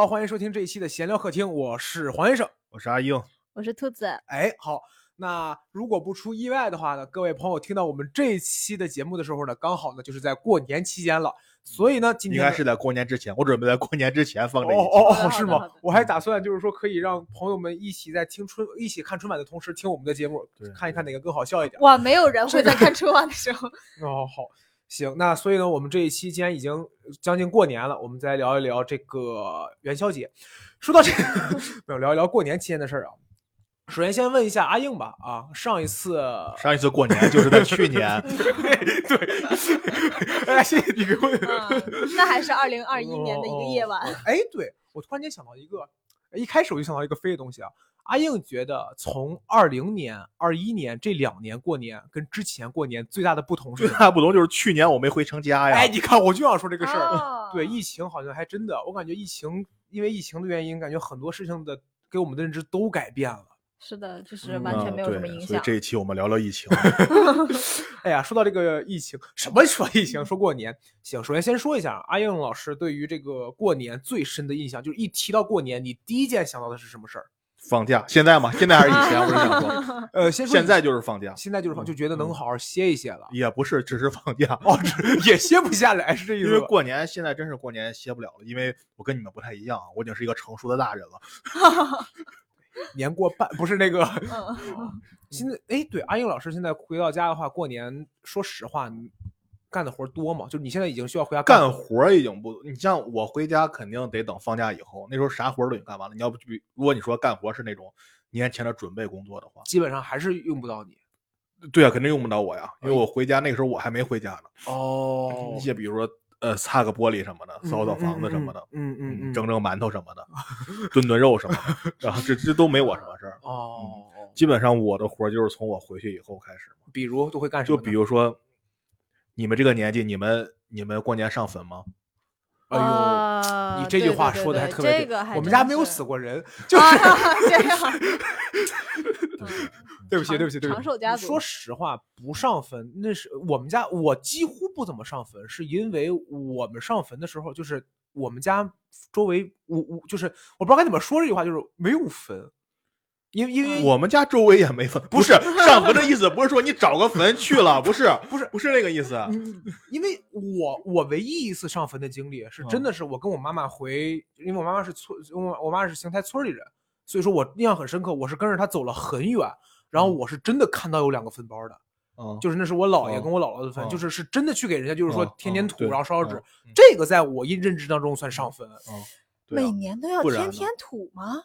好，欢迎收听这一期的闲聊客厅，我是黄先生。我是阿英，我是兔子，哎，好，那如果不出意外的话呢，各位朋友听到我们这一期的节目的时候呢，刚好呢就是在过年期间了，所以呢，今天应该是在过年之前，我准备在过年之前放这一期。哦哦哦，的是吗？我还打算就是说可以让朋友们一起在听春、一起看春晚的同时听我们的节目对，看一看哪个更好笑一点。哇，没有人会在看春晚的时候，哦，好，行，那所以呢，我们这一期既然已经将近过年了，我们再聊一聊这个元宵节。说到这个，没有聊一聊过年期间的事儿啊。首先先问一下阿硬吧，啊，上一次，上一次过年就是在去年，对对，哎，谢谢你给我。嗯，那还是二零二一年的一个夜晚。哎，对我突然间想到一个，一开始我就想到一个飞的东西啊。阿应觉得从二零年、二一年这两年过年跟之前过年最大的不同是最什么？大不同就是去年我没回成家呀。哎，你看，我就想说这个事儿。哦对，疫情好像还真的，我感觉疫情因为疫情的原因，感觉很多事情的给我们的认知都改变了。是的，就是嗯完全没有什么对影响。所以这一期我们聊聊疫情。哎呀，说到这个疫情，什么说疫情，说过年，行，首先先说一下，阿应老师对于这个过年最深的印象，就是一提到过年，你第一件想到的是什么事儿？放假，现在吗？现在还是以前？我是想说 呃，先说现在就是放假，现在就是放，就觉得能嗯好好歇一歇了。也不是只是放假。哦，这也歇不下来，是这意思因为思？过年现在真是过年歇不了了，因为我跟你们不太一样，我已经是一个成熟的大人了。年过半，不是那个。嗯，现在哎，对，阿英老师现在回到家的话，过年说实话，你干的活多吗？就是你现在已经需要回家干活已经不，你像我回家肯定得等放假以后，那时候啥活儿都已经干完了。你要不比，如果你说干活是那种年前的准备工作的话，基本上还是用不到你。对啊，肯定用不到我呀，因为我回家那个时候我还没回家呢。哦一些比如说呃擦个玻璃什么的，扫扫房子什么的，嗯嗯嗯，蒸蒸馒头什么的，炖炖肉什么的，然后这这都没我什么事儿。哦，基本上我的活儿就是从我回去以后开始，比如都会干什么就？比如说你们这个年纪，你们你们过年上坟吗？哎呦，啊你这句话说的还特别对这个还我们家没有死过人，就是啊，这样 对不起，对不起，对不起。长寿家族说实话，不上坟那是我们家，我几乎不怎么上坟，是因为我们上坟的时候，就是我们家周围，我我就是我不知道该怎么说这句话，就是没有坟，因为因为我们家周围也没坟，不是上坟的意思，不是说你找个坟去了，不是，不是不是那个意思。嗯，因为我我唯一一次上坟的经历是真的是我跟我妈妈回，因为我妈妈是村，我我妈是邢台村里人，所以说我印象很深刻，我是跟着她走了很远，然后我是真的看到有两个坟包的，嗯，就是那是我姥爷嗯跟我姥姥的坟，嗯就是是真的去给人家就是说嗯添添土，嗯然后烧烧纸这个在我印认知当中算上坟，嗯对啊每年都要添添土吗？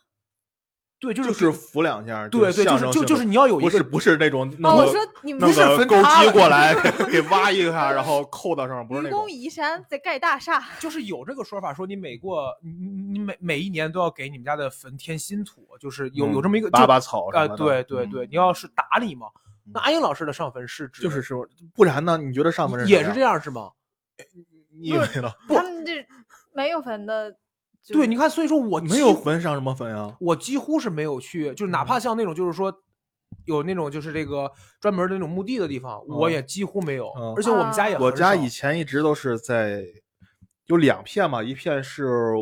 对，就就是是扶两下，对对，就是就就是你要有一个不是不是那种弄哦，我个说你们弄是个钩机过 来给给挖一下，然后扣到上面，不是那种愚公。移山在盖大厦，就是有这个说法，说你每过你你你每每一年都要给你们家的坟添新土，就是有有这么一个就拔拔草啊，对对对，嗯你要是打理嘛。那阿英老师的上坟是指就是说，不然呢？你觉得上坟是也是这样？是吗？你以为呢？他们这没有坟的，就对，你看，所以说我没有坟上什么坟啊？我几乎是没有去，就是哪怕像那种就是说有那种就是这个专门的那种墓地的地方，我嗯也几乎没有，嗯而且我们家也啊我家以前一直都是在有两片嘛，一片是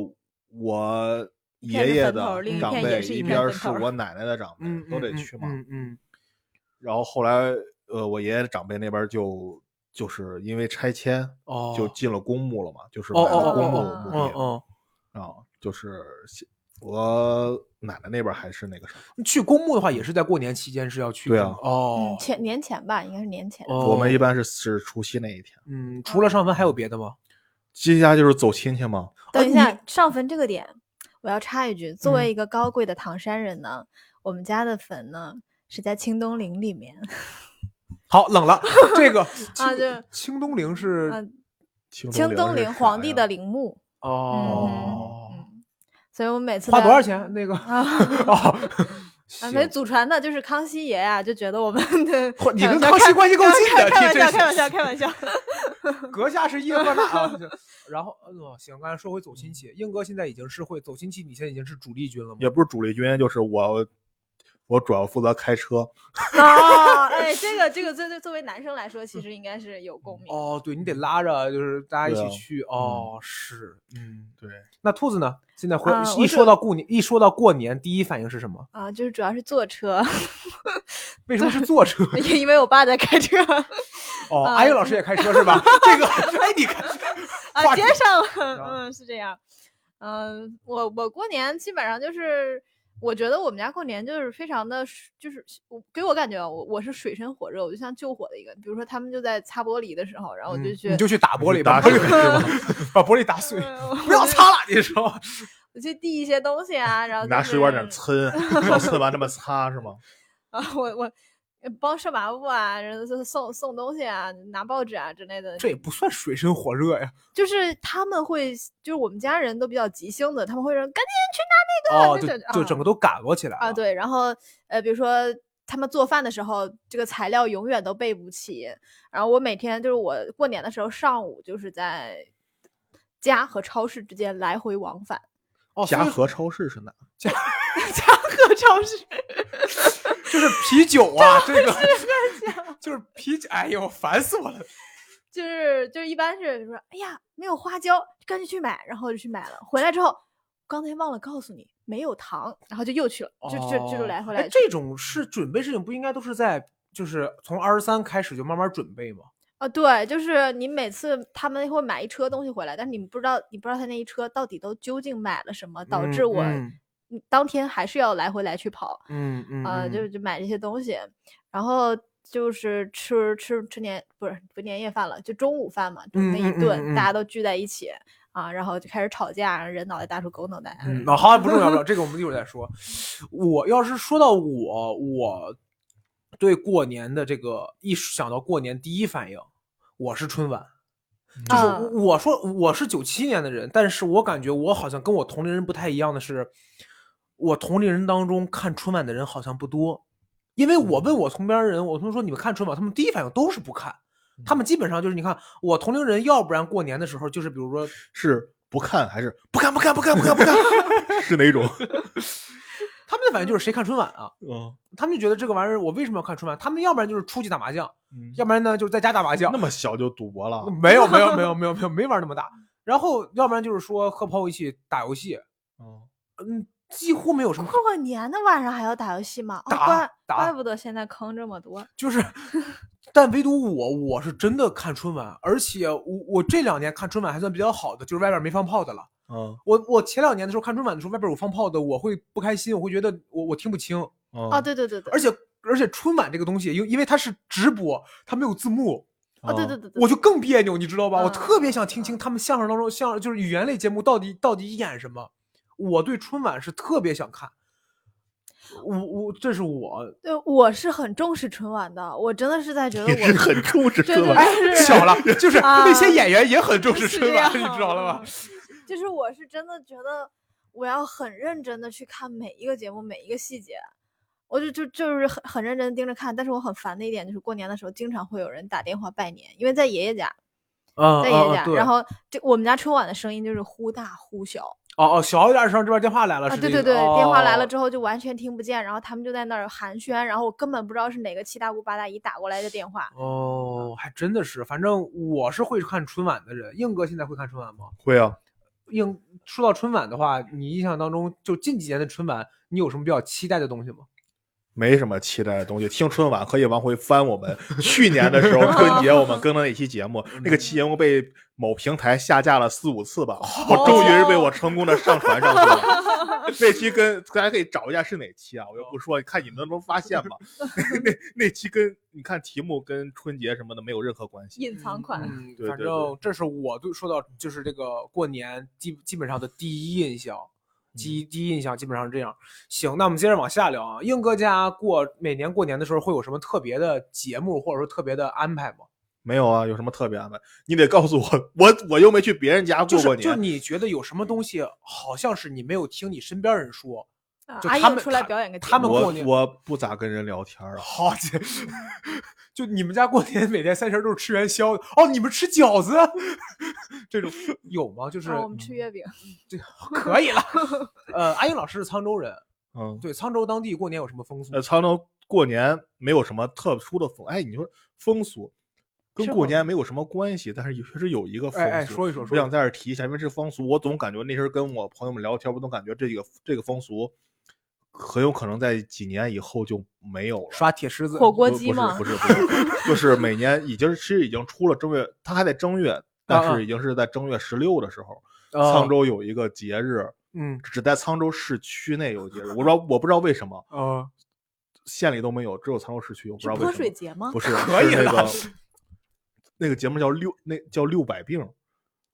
我爷爷的长辈，一一边是我奶奶的长辈嗯，都得嗯去嘛。嗯嗯然后后来，呃，我爷爷的长辈那边就就是因为拆迁，哦，就进了公墓了嘛，就是哦买了公墓哦哦哦墓地哦哦，啊，就是我奶奶那边还是那个什么，去公墓的话也是在过年期间是要去对啊的哦嗯，，前年前吧，应该是年前。哦我们一般是是除夕那一天。嗯，除了上坟还有别的吗？接下来就是走亲戚嘛，等一啊下，上坟这个点，我要插一句，作嗯为一个高贵的唐山人呢，我们家的坟呢是在清东陵里面。好，冷了，这个啊清就清东陵是嗯，清清东陵皇帝的陵墓。哦，所以我们每次花多少钱？那个啊？哦，啊，没行祖传的，就是康熙爷呀、就觉得我们的 嚯你跟康熙关系够近的开玩笑，开玩笑，开玩笑。阁下是英哥那啊。行然后，哦，行，刚才说回走亲戚，英哥现在已经是会走亲戚，你现在已经是主力军了吗？也不是主力军，就是我我主要负责开车。啊，哎，这个这个作作作为男生来说，其实应该是有共鸣。哦，对你得拉着，就是大家一起去。哦，是，嗯。对，那兔子呢？现在回啊一说到过年，一说到过年，第一反应是什么？啊，就是主要是坐车，为什么是坐车？因为我爸在开车哦，啊阿英老师也开车是吧？这个，哎，你看，啊，接上啊了，嗯，是这样。嗯，我我过年基本上就是，我觉得我们家过年就是非常的，就是我给我感觉啊我我是水深火热，我就像救火的一个。比如说他们就在擦玻璃的时候，然后我就去，嗯你就去打玻璃，打把玻璃水是吧 把玻璃打碎，嗯不要擦了，你说？我去递一些东西啊，然后就拿水管点是抻，然后抻完这么擦是吗？啊，我我帮社麻部啊，然后送送东西啊，拿报纸啊之类的，这也不算水深火热呀。就是他们会，就是我们家人都比较急性子，他们会说赶紧去拿那个，哦，就就整个都赶过起来啊，了。对，然后呃，比如说他们做饭的时候，这个材料永远都备不齐，然后我每天就是我过年的时候上午就是在家和超市之间来回往返，哦，所以嘉禾超市是哪？家和超市，就是啤酒啊，这个 就是啤酒。哎呦，烦死我了！就是就是一般是说，哎呀，没有花椒，赶紧去买，然后就去买了，回来之后。刚才忘了告诉你，没有糖，然后就又去了，就就就就哦来回来这种是准备事情，不应该都是在就是从二十三开始就慢慢准备吗？啊，对，就是你每次他们会买一车东西回来，但是你不知道，你不知道他那一车到底都究竟买了什么，导致我当天还是要来回来去跑，嗯嗯啊，嗯就就买这些东西，然后就是吃吃吃年不是不年夜饭了，就中午饭嘛，就那一嗯嗯嗯顿、嗯大家都聚在一起啊，然后就开始吵架，人脑袋大出狗脑袋，嗯，那好，不重要，不重要，这个我们一会儿再说。我要是说到我，我对过年的这个一想到过年，第一反应我是春晚。就是啊我说我是九七年的人，但是我感觉我好像跟我同龄人不太一样的是，我同龄人当中看春晚的人好像不多，因为我问我同边人，我同学说你们看春晚，他们第一反应都是不看，他们基本上就是你看我同龄人，要不然过年的时候就是比如说是不看还是不看不看不看不看不看？是哪种？他们的反应就是谁看春晚啊？嗯他们就觉得这个玩意儿我为什么要看春晚？他们要不然就是出去打麻将，嗯，要不然呢就是在家打麻将那。么小就赌博了？没有没有没有 没有没有没玩那么大。然后要不然就是说和朋友一起打游戏，嗯，嗯，几乎没有什么，过年的晚上还要打游戏吗？哦打怪打怪不得现在坑这么多。就是，但唯独我我是真的看春晚，而且我我这两年看春晚还算比较好的，就是外边没放炮的了。嗯我我前两年的时候看春晚的时候，外边有放炮的，我会不开心，我会觉得我我听不清，嗯哦，对对对对，而且而且春晚这个东西，因因为它是直播，它没有字幕，哦对对对对，我就更别扭，你知道吧？我嗯特别想听清他们相声当中相就是语言类节目到底到底演什么。我对春晚是特别想看，我我这是我对，我是很重视春晚的，我真的是在觉得我是很重视春晚。对是巧了，就是啊那些演员也很重视春晚，你知道了吧？就是我是真的觉得我要很认真的去看每一个节目每一个细节，我就就就是很很认真的盯着看。但是我很烦的一点就是过年的时候经常会有人打电话拜年，因为在爷爷家，嗯在爷爷家，然后这我们家春晚的声音就是忽大忽小哦哦，小一点声这边电话来了，啊，是这对对对，个电话来了哦之后就完全听不见，然后他们就在那儿寒暄，然后我根本不知道是哪个七大姑八大姨打过来的电话。哦，还真的是，反正我是会看春晚的人。硬哥现在会看春晚吗？会啊，硬说到春晚的话，你印象当中就近几年的春晚，你有什么比较期待的东西吗？没什么期待的东西。听春晚可以往回翻我们 去年的时候春节我们更的那期节目，那个期节目被某平台下架了四五次吧，我终于是被我成功的上传上去了。那期跟大家可以找一下是哪期啊？我就不说，看你们能不能发现吧。那那期跟你看题目跟春节什么的没有任何关系。隐藏款，嗯，对对反正这是我对说到就是这个过年基基本上的第一印象，基第一印象基本上是这样。行，那我们接着往下聊啊。英哥家过每年过年的时候会有什么特别的节目或者说特别的安排吗？没有啊，有什么特别安排？你得告诉我，我我又没去别人家过过年。就你觉得有什么东西好像是你没有听你身边人说，啊就他们阿英出来他表演个他们过年我不咋跟人聊天啊。好姐，就你们家过年每天三十都是吃元宵哦，你们吃饺子 这种有吗？就是啊我们吃月饼，这可以了。呃，阿英老师是沧州人，嗯，对，沧州当地过年有什么风俗呃，？沧州过年没有什么特殊的风，哎，你说风俗跟过年没有什么关系，但是确实有一个风俗，哎哎，说一说，我想在这提一下，因为这风俗，我总感觉那时候跟我朋友们聊天，我总感觉这个这个风俗很有可能在几年以后就没有了。刷铁狮子火锅不鸡吗不？是不是不是，就是每年已经其实已经出了正月，它还在正月，但是已经是在正月十六的时候，啊沧州有一个节日，嗯只在沧州市区内有节日，我不知道我不知道为什么啊县里都没有，只有沧州市区，我不知是泼道为什么。水节吗？不是，可以了是那个 那个节目叫六，那叫六百病，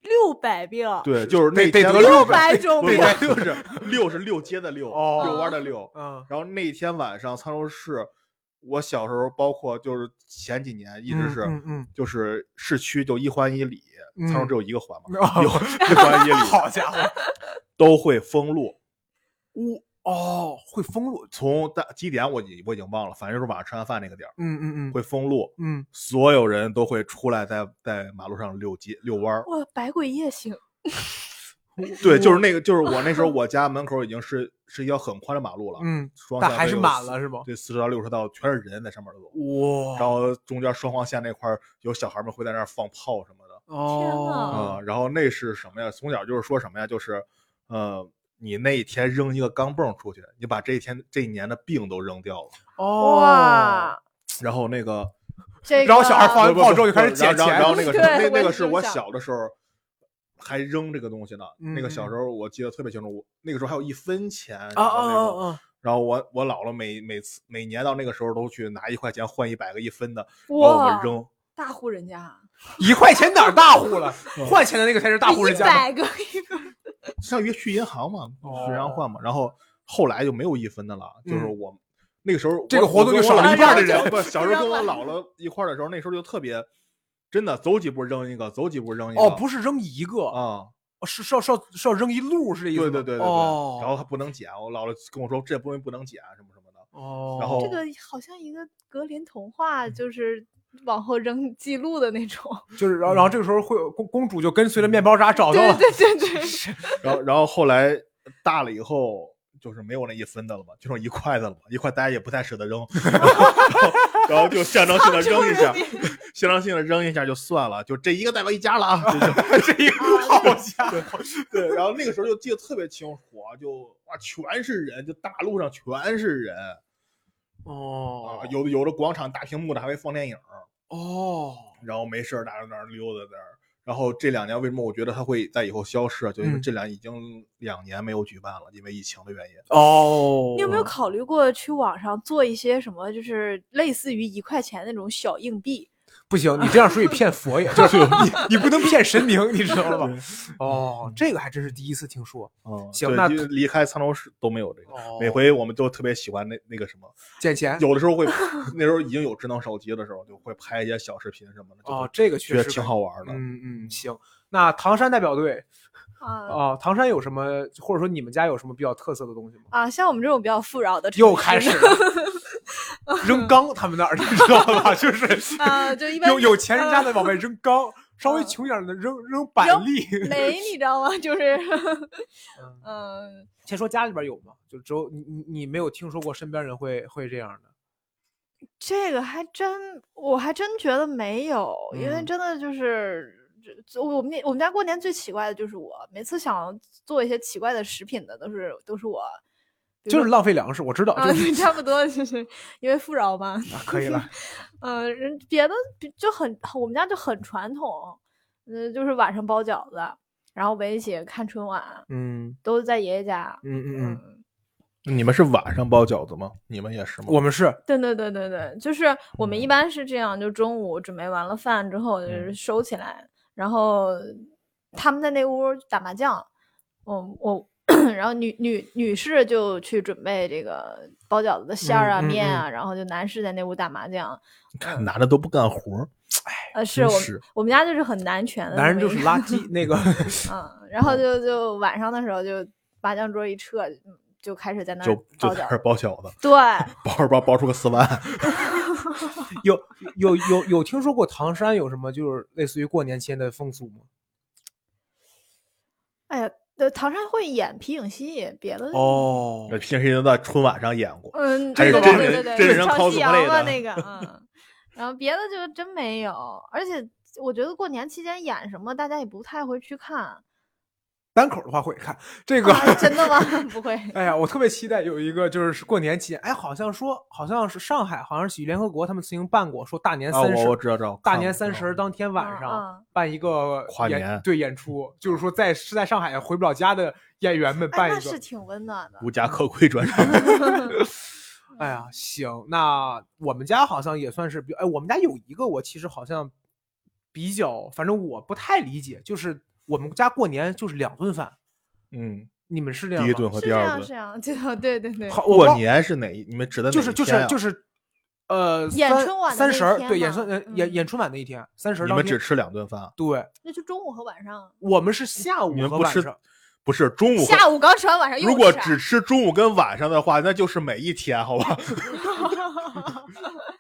六百病，对，就是得那天得得六百种病就是六是六是六街的六，哦遛弯的六。嗯然后那天晚上，沧州市，我小时候，包括就是前几年，一直是，嗯嗯就是市区就一环一里，嗯沧州只有一个环嘛，一环一里好家伙，都会封路。我哦会封路，从大几点我已我已经忘了，反正就是晚上吃完饭那个点儿嗯嗯嗯会封路，嗯所有人都会出来在在马路上遛街遛弯儿。哇，百鬼夜行，对，就是那个，就是我那时候 我家门口已经是是一条很宽的马路了，嗯，双但还是满了是吗？对，四十到六十道全是人在上面走，哇然后中间双黄线那块儿有小孩们会在那儿放炮什么的哦啊、然后那是什么呀？从小就是说什么呀？就是呃，你那一天扔一个钢镚出去，你把这一天这一年的病都扔掉了，哦哇，然后那个这个然后小孩放完不不炮之后就开始捡钱后然后那个 那那个是我小的时候还扔这个东西呢，那个小嗯时候我记得特别清楚，我那个时候还有一分钱啊然后啊啊啊！然后我我姥姥每每次每年到那个时候都去拿一块钱换一百个一分的，然后我们，扔。大户人家，一块钱哪儿大户了？换钱的那个才是大户人家一家。百个一个，上约去银行嘛，哦去银行换嘛。然后后来就没有一分的了，就是嗯我那个时候这个活动就少了一半的人不，小时候跟我姥姥一块儿的时候，那时候就特别真的走几步扔一个，走几步扔一个。哦，不是扔一个，啊，哦是是要是要是要扔一路是这意思？对对对对对。哦，然后还不能捡，我姥姥跟我说这东西不能捡什么什么的。哦，然后这个好像一个格林童话，就是往后扔记录的那种。就是然后然后这个时候会有公公主就跟随着面包渣找到了，对对对，然后然后后来大了以后。就是没有那一分的了嘛，就剩一块的了嘛，一块大家也不太舍得扔，然后然后就象征性的 扔一下，象征性的扔一下就算了，就这一个代表一家了啊，这一个好家伙，对，然后那个时候就记得特别清楚啊，就哇全是人，就大路上全是人哦啊，有的有的广场大屏幕的还会放电影，哦，然后没事儿大家在那儿溜达在那儿。然后这两年为什么我觉得它会在以后消失啊？就因为嗯这两已经两年没有举办了，因为疫情的原因。哦，你有没有考虑过去网上做一些什么，就是类似于一块钱那种小硬币？不行，你这样属于骗佛爷，就是你你不能骗神明，你知道了吧？哦，这个还真是第一次听说。嗯，行那离开沧州市都没有这个。哦每回我们都特别喜欢那那个什么，捡钱有的时候会，那时候已经有智能手机的时候，就会拍一些小视频什么的，就哦，这个确实挺好玩的。嗯嗯，行。那唐山代表队啊啊，唐山有什么，或者说你们家有什么比较特色的东西吗？啊，像我们这种比较富饶的城市，又开始了扔缸，他们那儿 你知道吧？就是啊，就一般有有钱人家的往外呃扔缸，稍微嗯穷一点的扔扔板栗。煤，你知道吗？就是嗯嗯，先说家里边有吗？就只有你你你没有听说过身边人会会这样的？这个还真，我还真觉得没有，因为嗯真的就是。这我们那我们家过年最奇怪的就是我，每次想做一些奇怪的食品的都是都是我，就是浪费粮食，我知道，啊，就是对，差不多就是因为富饶嘛。啊可以了。嗯，人别的就很，我们家就很传统，嗯，就是晚上包饺子，然后围一起看春晚，嗯都在爷爷家。嗯嗯嗯，嗯，你们是晚上包饺子吗？你们也是吗？我们是对对对对对，就是我们一嗯般是这样，就中午准备完了饭之后，就是嗯收起来，然后他们在那屋打麻将，我我。然后女女女士就去准备这个包饺子的馅儿啊、嗯嗯面啊，然后就男士在那屋打麻将。看男的都不干活儿，呃，是我们家就是很男权的男人就是垃圾，那个 嗯，然后就就晚上的时候就麻将桌一撤，嗯就开始在那就就包饺子。在那包饺子，对，包着包包出个四万。有有有有听说过唐山有什么就是类似于过年期间的风俗吗？哎呀，对，唐山会演皮影戏，别的哦这平时都在春晚上演过，嗯，还是对真人对对对真人超夕阳 cosplay 的啊 那个，嗯，然后别的就真没有，而且我觉得过年期间演什么，大家也不太会去看。单口的话会看这个。啊、真的吗？不会。哎呀，我特别期待有一个就是过年期间，哎，好像说好像是上海，好像是喜剧联合国他们曾经办过，说大年啊，三十、我我知道知道，大年三十当天晚嗯上嗯办一个演跨年对演出，就是说在是在上海回不了家的演员们哎，办一个。那是挺温暖的。无家可归专场。哎呀，行，那我们家好像也算是比，哎，我们家有一个我其实好像比较，反正我不太理解，就是我们家过年就是两顿饭，嗯，你们是这样吗？第一顿和是这第二顿。样是这样，这样对对对。好，我过忘年是哪一？你们指的哪就是就一天啊是就是，呃，三演春晚的那三十儿天对演春呃演嗯演春晚那一天，三十儿你当们只吃两顿饭，对，那就中午和晚上。我们是下午你们不吃和晚上，不是中午和。下午刚吃完，晚上又如果吃啊只吃中午跟晚上的话，那就是每一天，好吧？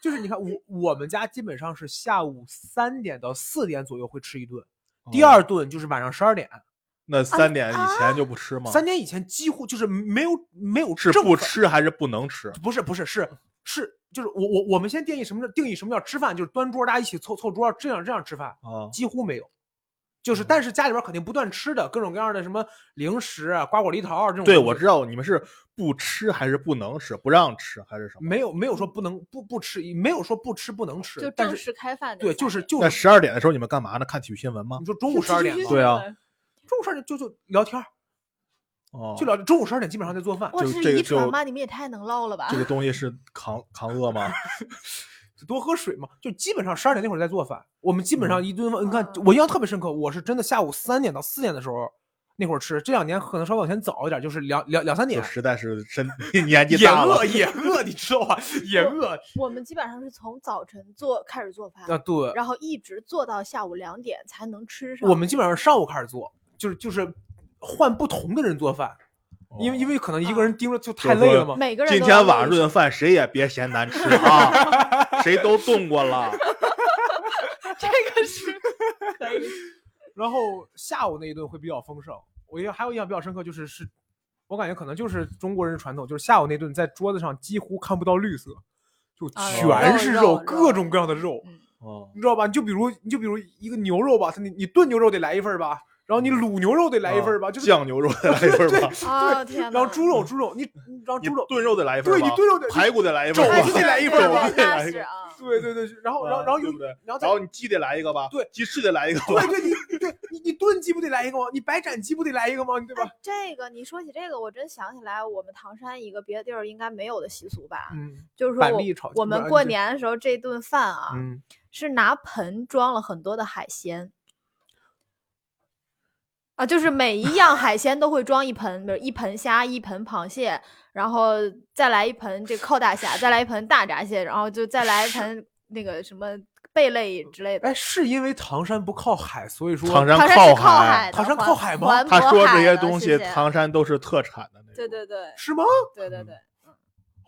就是你看我我们家基本上是下午三点到四点左右会吃一顿，第二顿就是晚上十二点，那三点以前就不吃吗？三点以前几乎就是没有没有是不吃还是不能吃？不是不是是是就是我我我们先定义什么叫定义什么叫吃饭，就是端桌大家一起凑凑桌这样这样吃饭，啊，几乎没有。就是，但是家里边肯定不断吃的各种各样的什么零食啊、瓜果梨桃啊这种。对，我知道你们是不吃还是不能吃，不让吃还是什么？没有没有说不能不不吃，没有说不吃不能吃，就正式开饭对，就是就是那十二点的时候你们干嘛呢？看体育新闻吗你？说中午十二点吗？对啊，中午十二点就就聊天儿，哦，就聊中午十二点基本上在做饭，哇，就是这个就遗传吗？你们也太能唠了吧？这个东西是扛扛饿吗？多喝水嘛，就基本上十二点那会儿在做饭。我们基本嗯上一顿饭，你看嗯我印象特别深刻，我是真的下午三点到四点的时候那会儿吃，这两年可能稍微往前早一点，就是两两两三点。实在是身 年纪也大了饿，也饿，你知道吧？也饿我们基本上是从早晨做开始做饭，啊！对，然后一直做到下午两点才能吃上。我们基本上上午开始做，就是就是换不同的人做饭，因为因为可能一个人盯着就太累了嘛。每个人今天晚上这顿饭谁也别嫌难吃啊，谁都动过了。这个是可以。然后下午那一顿会比较丰盛。我印象还有印象比较深刻，就是是，我感觉可能就是中国人传统，就是下午那顿在桌子上几乎看不到绿色，就啊全是肉肉各种各样的肉，嗯哦，你知道吧？你就比如你就比如一个牛肉吧，它你你炖牛肉得来一份吧，然后你卤牛肉得来一份吧，就是酱牛肉得来一份儿吧，啊 天呐，然后猪肉猪肉你你然后猪肉炖肉得来一份儿对，你炖肉得排骨得来一份肘子 得来一份对对对，然后然后然后？然后然后你鸡得来一个吧，对，鸡翅得来一个吧对，对你对你你炖鸡不得来一个吗？你白斩鸡不得来一个吗？对吧哎？这个你说起这个，我真想起来，我们唐山一个别的地儿应该没有的习俗吧，嗯就是说我们过年的时候这顿饭啊，嗯，是拿盆装了很多的海鲜。啊，就是每一样海鲜都会装一盆，比如一盆虾，一盆螃蟹，然后再来一盆这个靠大虾，再来一盆大闸蟹，然后就再来一盆那个什么贝类之类的。哎，是因为唐山不靠海，所以说唐山唐山靠海唐山靠海吗环他说这些东西谢谢唐山都是特产的那种。对对对是吗？对对对，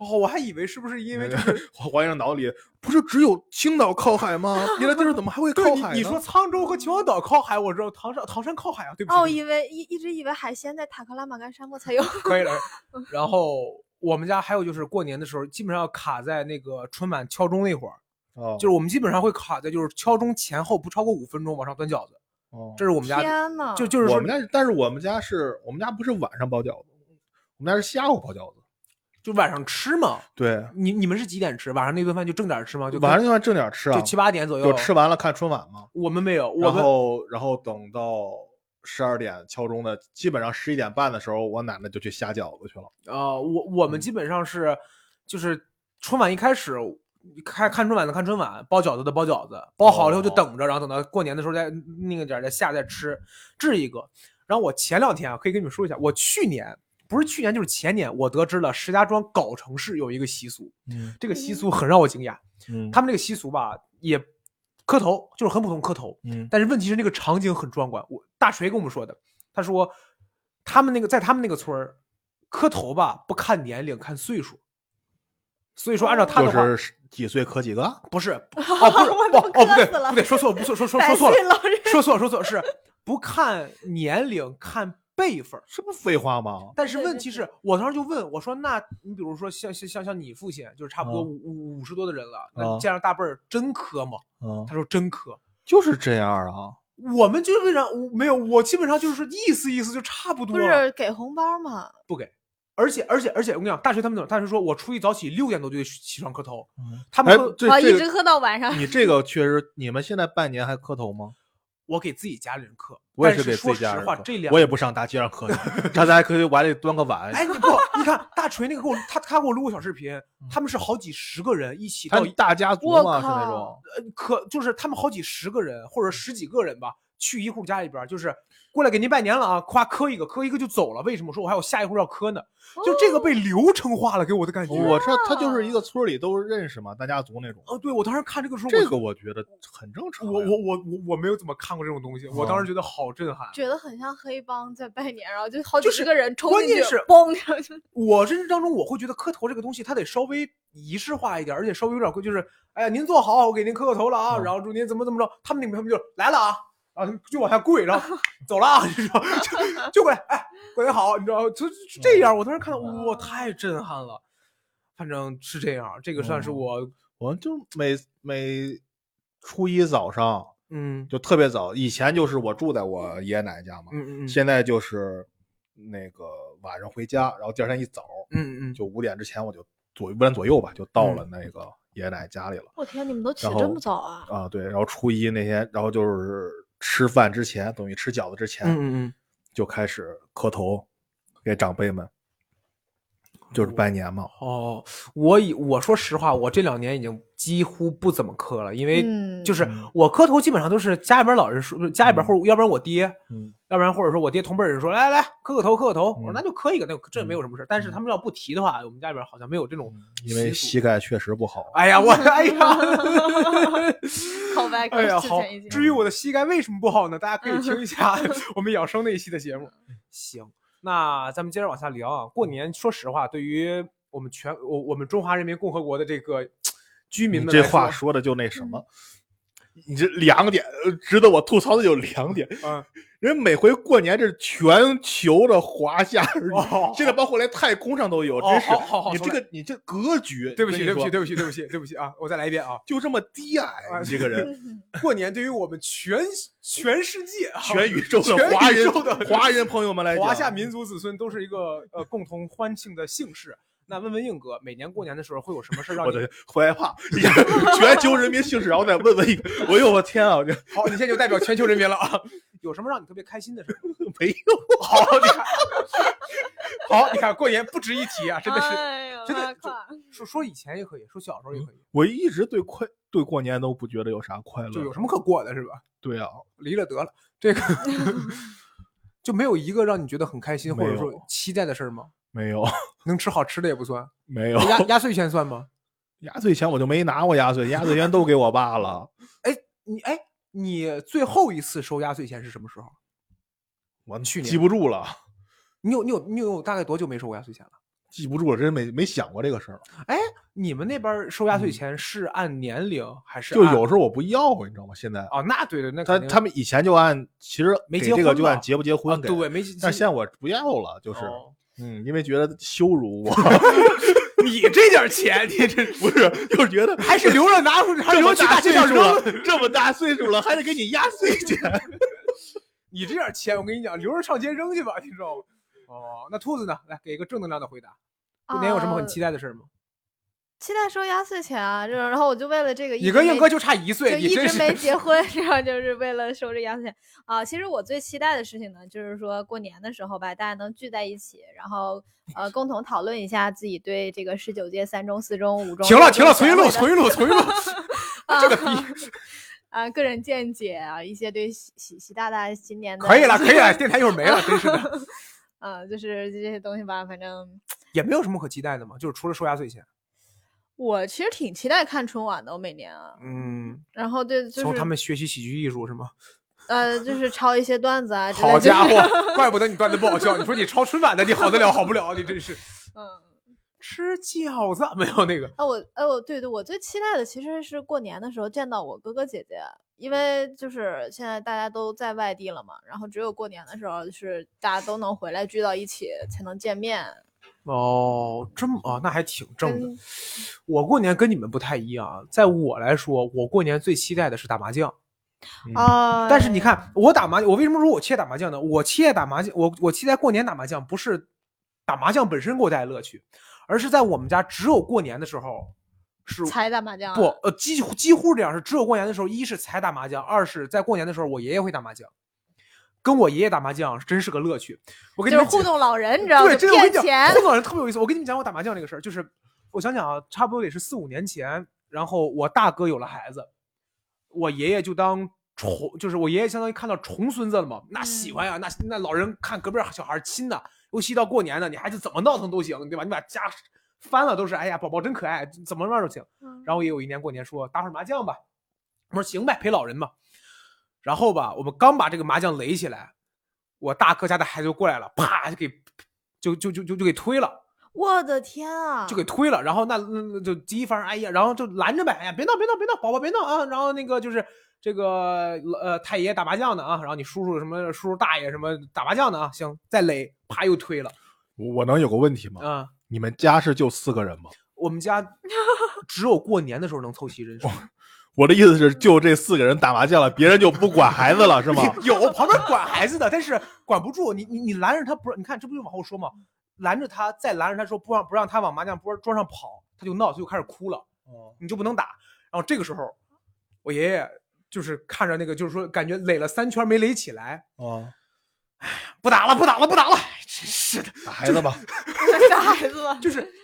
哦，我还以为是不是因为就是我怀疑脑里不是只有青岛靠海吗？别的地儿怎么还会 靠对你海呢？你说沧州和秦皇岛靠海，我知道唐山唐山靠海啊，对不起。哦，对不起以为一一直以为海鲜在塔克拉玛干沙漠才有。可以了。然后我们家还有就是过年的时候，基本上要卡在那个春晚敲钟那会儿，哦，就是我们基本上会卡在就是敲钟前后不超过五分钟往上端饺子，哦这是我们家天呐，就就是我们家，但是我们家是我们家不是晚上包饺子，我们家是下午包饺子。就晚上吃嘛。对，你你们是几点吃？晚上那顿饭就正点吃吗？就晚上那顿饭正点吃啊，就七八点左右就吃完了看春晚嘛。我们没有，我然后然后等到十二点敲钟的，基本上十一点半的时候，我奶奶就去下饺子去了。呃，我我们嗯基本上是就是春晚一开始。看看春晚的看春晚，包饺子的包饺子，包好了以后就哦等着，然后等到过年的时候再那个点儿再下再吃，这是一个。然后我前两天啊，可以跟你们说一下，我去年不是去年就是前年，我得知了石家庄藁城市有一个习俗，嗯这个习俗很让我惊讶。嗯他们这个习俗吧，也磕头，就是很普通磕头，嗯但是问题是那个场景很壮观。我大锤跟我们说的，他说他们那个在他们那个村儿磕头吧，不看年龄，看岁数。所以说按照他的话，就是几岁磕几个？不是 哦，不是哦哦不对不对，说错了，不错说说说错了说错了说错了，是不看年龄，看辈分儿。这不废话吗？但是对对对问题是我当时就问我说：“那你比如说像像像像你父亲，就是差不多啊五五五十多的人了，那啊见着大辈儿真磕吗嗯？”他说：“真磕。就是这样啊。我们基本上我没有，我基本上就是意思意思就差不多不，是给红包吗？不给。而且而且而且我跟你讲，大学他们怎么？大学说我初一早起六点多就得起床磕头，他们哎磕，啊，这这个一直磕到晚上。你这个确实，你们现在半年还磕头吗？我给自己家里人磕，但我也是给自己家人磕这两我也不上大街上磕去，上大家可以碗里端个碗。哎，你不，你看大锤那个给我，他他给我录个小视频，他们是好几十个人一起到他大家族嘛是那种，呃，可就是他们好几十个人或者十几个人吧，去一户家里边，就是过来给您拜年了啊，夸磕一个，磕一个就走了。为什么？说我还有下一户要磕呢？就这个被流程化了，给我的感觉。我这他就是一个村里都认识嘛，大家族那种。哦，对我当时看这个时候，这个我觉得很正常。我我我我我没有怎么看过这种东西，我当时觉得好震撼。觉得很像黑帮在拜年，然后就好几十个人冲进去，关键是嘣，就我认知当中，我会觉得磕头这个东西，它得稍微仪式化一点，而且稍微有点贵，就是哎呀，您坐好，我给您磕个头了啊，嗯然后祝您怎么怎么着。他们那边他们就来了啊，然后就往下跪，然后 走了啊，你知道，就就过来，哎，过年好，你知道，就就这样。我当时看到，哇，太震撼了。反正是这样，这个算是哦我，我就每每初一早上嗯就特别早，以前就是我住在我爷爷奶奶家嘛，嗯嗯嗯现在就是那个晚上回家，然后第二天一早嗯嗯，就五点之前我就左五点左右吧，就到了那个爷爷奶奶家里了。我天，你们都起这么早啊？啊，对，然后初一那天，然后就是吃饭之前，等于吃饺子之前，嗯嗯嗯，就开始磕头给长辈们，就是拜年嘛。哦，我以我说实话，我这两年已经几乎不怎么磕了，因为嗯就是嗯我磕头基本上都是家里边老人说，家里边嗯或者要不然我爹，嗯，要不然或者说我爹同辈人说来来来磕个头磕个头，我说嗯那就磕一个，那这没有什么事。但是嗯他们要不提的话，我们家里边好像没有这种因为膝盖确实不好。哎呀，我 哎呀，哎呀，好至于我的膝盖为什么不好呢？大家可以听一下 我们养生那一期的节目。行，那咱们接着往下聊啊。过年，说实话，对于我们全我我们中华人民共和国的这个居民们这话说的就那什么，你这两点呃值得我吐槽的有两点。嗯，人每回过年这是全球的华夏儿女，哦现在包括连太空上都有，哦真是好好好你这个你这格局，对不起，对不起，对不起，对不起，对不起啊！我再来一遍啊！就这么低矮，啊你这个人，过年对于我们全全世界啊、全宇宙的华人华人朋友们来讲，华夏民族子孙都是一个呃共同欢庆的幸事。那问问硬哥，每年过年的时候会有什么事儿让你害怕，全球人民姓氏，然后再问问一个，哎呦我天啊，我这好？你现在就代表全球人民了啊！有什么让你特别开心的事儿？没有。好，你看，好，你看过年不值一提啊，真的是。哎呦真的就说说以前也可以，说小时候也可以，我一直对快对过年都不觉得有啥快乐，就有什么可过的是吧？对啊，离了得了，这个就没有一个让你觉得很开心或者说期待的事儿吗？没有 能吃好吃的也不算，没有压压岁钱算吗？压岁钱我就没拿过压岁，压岁钱都给我爸了。哎你哎，你最后一次收压岁钱是什么时候？我去年记不住了，你有你有你有大概多久没收过压岁钱了？记不住了，真没没想过这个事儿。哎，你们那边收压岁钱是按年龄还是嗯就有时候我不要，你知道吗？现在哦，那对对，那他他们以前就按，其实没给这个结婚就按结不结啊婚给，对没，但现在我不要了，就是哦嗯，因为觉得羞辱我，你这点钱，你这 不是，就是觉得还是留着拿出去，还这么留着去大大岁数了，这么大岁数了，还得给你压岁钱。你这点钱，我跟你讲，留着上街扔去吧，你知道吗？哦，那兔子呢？来给一个正能量的回答。过年有什么很啊期待的事儿吗？期待收压岁钱啊，这种，然后我就为了这个你跟硬哥就差一岁，你真是一直没结婚，然后就是为了收这压岁钱啊。其实我最期待的事情呢，就是说过年的时候吧，大家能聚在一起，然后呃共同讨论一下自己对这个十九届三中、四中、五中停了停了，重新录，重新录，重新录。这个逼 啊，个人见解啊，一些对习习习大大今年的可以了，可以了，电台一会儿没了，真是的，啊，就是这些东西吧，反正也没有什么可期待的嘛，就是除了收压岁钱，我其实挺期待看春晚的，我每年啊，嗯，然后对，就是从他们学习喜剧艺术是吗？呃，就是抄一些段子啊好家伙，怪不得你段子不好笑。你说你抄春晚的，你好得了好不了，你真是嗯。吃饺子没有那个啊，我，哎，我对对，我最期待的其实是过年的时候见到我哥哥姐姐，因为就是现在大家都在外地了嘛，然后只有过年的时候，就是大家都能回来聚到一起才能见面。哦，这么啊，那还挺正的。我过年跟你们不太一样啊，在我来说，我过年最期待的是打麻将。嗯啊，但是你看，我打麻，我为什么说我期待打麻将呢？我期待打麻将，我我期待过年打麻将，不是打麻将本身给我带来乐趣，而是在我们家只有过年的时候是才打麻将啊不呃几乎几乎这样，是只有过年的时候，一是才打麻将，二是在过年的时候我爷爷会打麻将，跟我爷爷打麻将真是个乐趣。我跟你们讲就是糊弄老人，你知道吗？对，就这个我跟你讲，骗钱糊。弄人特别有意思。我跟你们讲我打麻将这个事儿，就是我想想啊，差不多得是四五年前，然后我大哥有了孩子，我爷爷就当重，就是我爷爷相当于看到重孙子了嘛，那喜欢呀，那那老人看隔壁小孩亲的，尤其到过年呢，你孩子怎么闹腾都行，对吧？你把家翻了都是，哎呀，宝宝真可爱，怎么玩都行。嗯然后也有一年过年说打会儿麻将吧，我说行呗，陪老人嘛。然后吧，我们刚把这个麻将垒起来，我大哥家的孩子就过来了，啪就给就就就就就给推了，我的天啊！就给推了。然后那那那就第一番，哎呀，然后就拦着呗，哎呀，别闹别闹别闹，宝宝别闹啊。然后那个就是这个呃太爷爷打麻将呢啊，然后你叔叔什么叔叔大爷什么打麻将呢啊，行，再垒，啪又推了我我能有个问题吗？啊。你们家是就四个人吗？我们家只有过年的时候能凑齐人数。我的意思是，就这四个人打麻将了，别人就不管孩子了，是吗？有旁边管孩子的，但是管不住你，你你拦着他不是，你看这不就往后说吗？拦着他，再拦着他说不让不让他往麻将桌桌上跑，他就闹，他就开始哭了，哦，你就不能打。然后这个时候，我爷爷就是看着那个，就是说感觉垒了三圈没垒起来，哦，不打了，不打了，不打了，真是的，打孩子吧。打孩子吧，就是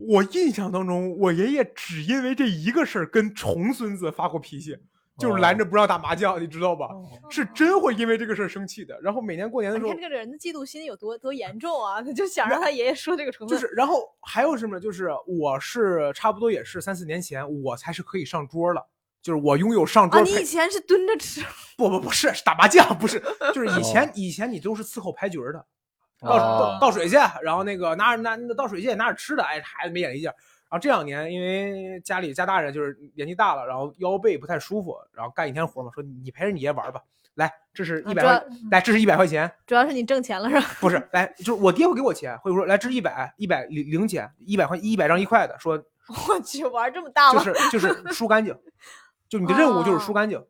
我印象当中，我爷爷只因为这一个事儿跟重孙子发过脾气，就是拦着不让打麻将，你知道吧？是真会因为这个事儿生气的。然后每年过年的时候你看，这个人的嫉妒心有多多严重啊！他 就想让他爷爷说这个成分，就是，然后还有什么呢？就是我是差不多也是三四年前，我才是可以上桌了。就是我拥有上桌啊，你以前是蹲着吃，不不不是是打麻将，不是，就是以前、以前你都是伺候牌局儿的，倒、哦倒倒水去，然后那个拿着拿那倒水去拿点吃的，哎，孩子没眼力劲儿。然后这两年因为家里家大人就是年纪大了，然后腰背不太舒服，然后干一天活嘛，说你陪着你爷玩吧，来，这是一百来，这是一百块钱，主要是你挣钱了是吧？不是，来，就是我爹会给我钱，会说来这是一百一百零零钱，一百块一百张一块的，说我去，玩这么大吗？就是就是输干净，就你的任务就是输哦干净，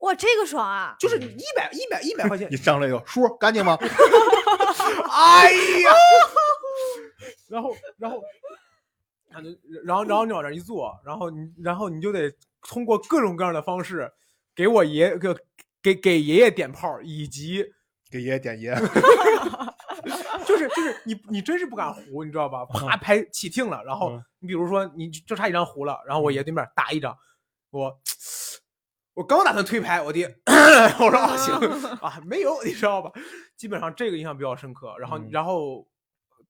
哇，这个爽啊！就是一百一百一百块钱 你，上来就叔干净吗？哎呀，然后然后，然后然后然后你往那儿一坐，然后你然后你就得通过各种各样的方式给我爷给给给爷爷点炮，以及给爷爷点爷。就是就是你你真是不敢胡，你知道吧？啪拍起听了，然后嗯你比如说你就差一张胡了，然后我爷对面打一张，我我刚打算推牌，我爹 我说啊行 啊没有，你知道吧？基本上这个印象比较深刻。然后嗯然后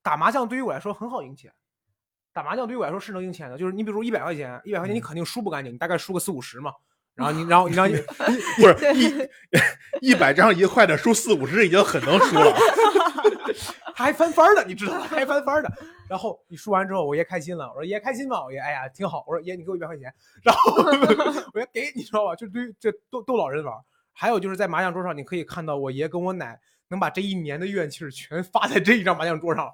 打麻将对于我来说很好赢钱。打麻将对于我来说是能赢钱的，就是你比如一百块钱，一百块钱你肯定输不干净，你大概输个四五十嘛。然后你，然后你，让你，不是一一百张一块的输四五十已经很能输了。他还翻番儿的，你知道吗？他还翻番儿的。然后你输完之后，我爷开心了，我说爷开心吗？我爷哎呀挺好。我说爷你给我一百块钱，然后我爷给你知道吧？就对于这逗逗老人玩。还有就是在麻将桌上，你可以看到我爷跟我奶能把这一年的怨气儿全发在这一张麻将桌上了。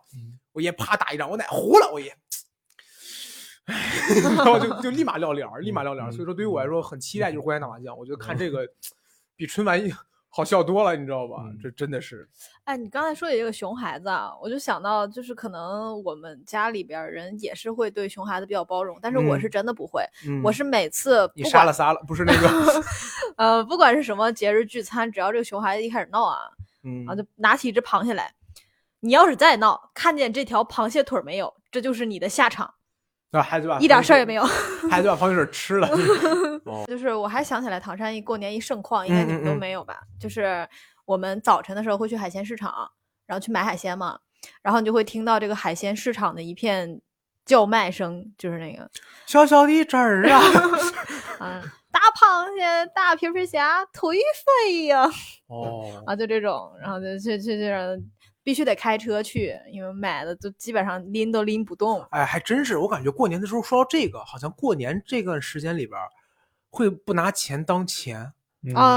我爷啪打一张，我奶糊了，我爷。然后就就立马撂脸儿，立马撂脸儿。所以说，对于我来说，很期待就是过年打麻将。我觉得看这个比春晚好笑多了，你知道吧？嗯这真的是。哎，你刚才说起这个熊孩子啊，我就想到，就是可能我们家里边人也是会对熊孩子比较包容，但是我嗯是真的不会，嗯我是每次你不管杀了杀了，不是那个，呃，不管是什么节日聚餐，只要这个熊孩子一开始闹啊，嗯然后就拿起一只螃蟹来，你要是再闹，看见这条螃蟹腿没有，这就是你的下场，啊，孩子把一点事儿也没有，有。孩子把矿泉水吃了。哦，就是我还想起来，唐山一过年一盛况，应该你们都嗯嗯嗯没有吧？就是我们早晨的时候会去海鲜市场，然后去买海鲜嘛，然后你就会听到这个海鲜市场的一片叫卖声，就是那个，小小的汁儿啊，嗯，大螃蟹、大皮皮虾，腿飞呀，哦，啊，就这种，然后就去去去，必须得开车去，因为买的都基本上拎都拎不动。哎，还真是，我感觉过年的时候说到这个，好像过年这段时间里边儿，会不拿钱当钱，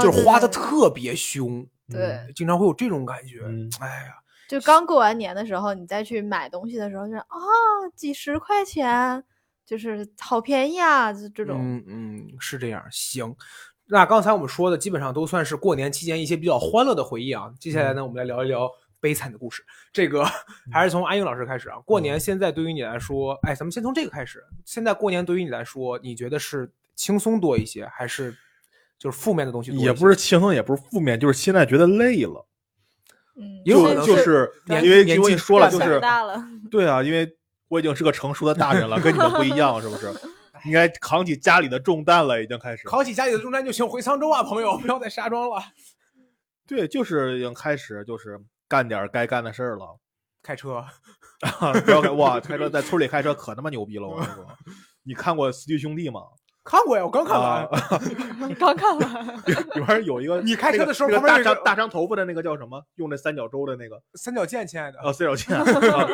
就是花的特别凶，对，经常会有这种感觉。嗯哎呀，就刚过完年的时候，你再去买东西的时候，就是啊，几十块钱，就是好便宜啊，就这种。嗯嗯，是这样。行，那刚才我们说的基本上都算是过年期间一些比较欢乐的回忆啊。接下来呢，我们来聊一聊悲惨的故事。这个还是从安英老师开始啊。过年现在对于你来说，哎，咱们先从这个开始。现在过年对于你来说，你觉得是轻松多一些，还是就是负面的东西多一些？也不是轻松，也不是负面，就是现在觉得累了。嗯，也有可就能就是因为年纪因为说了，就是大了，对啊，因为我已经是个成熟的大人了，跟你们不一样，是不是？应该扛起家里的重担了，已经开始。扛起家里的重担就行回沧州啊，朋友，不要再沙庄了。对，就是已经开始，就是干点该干的事儿了。开车，不要开哇，开车 在村里开车可他妈牛逼了，我跟你说。你看过《四驱兄弟》吗？看过呀，我刚看完。啊，刚看完。里边有一个你开车的时候大长大长头发的那个叫什么？用那三角洲的那个三角剑，亲爱的，哦三角剑，啊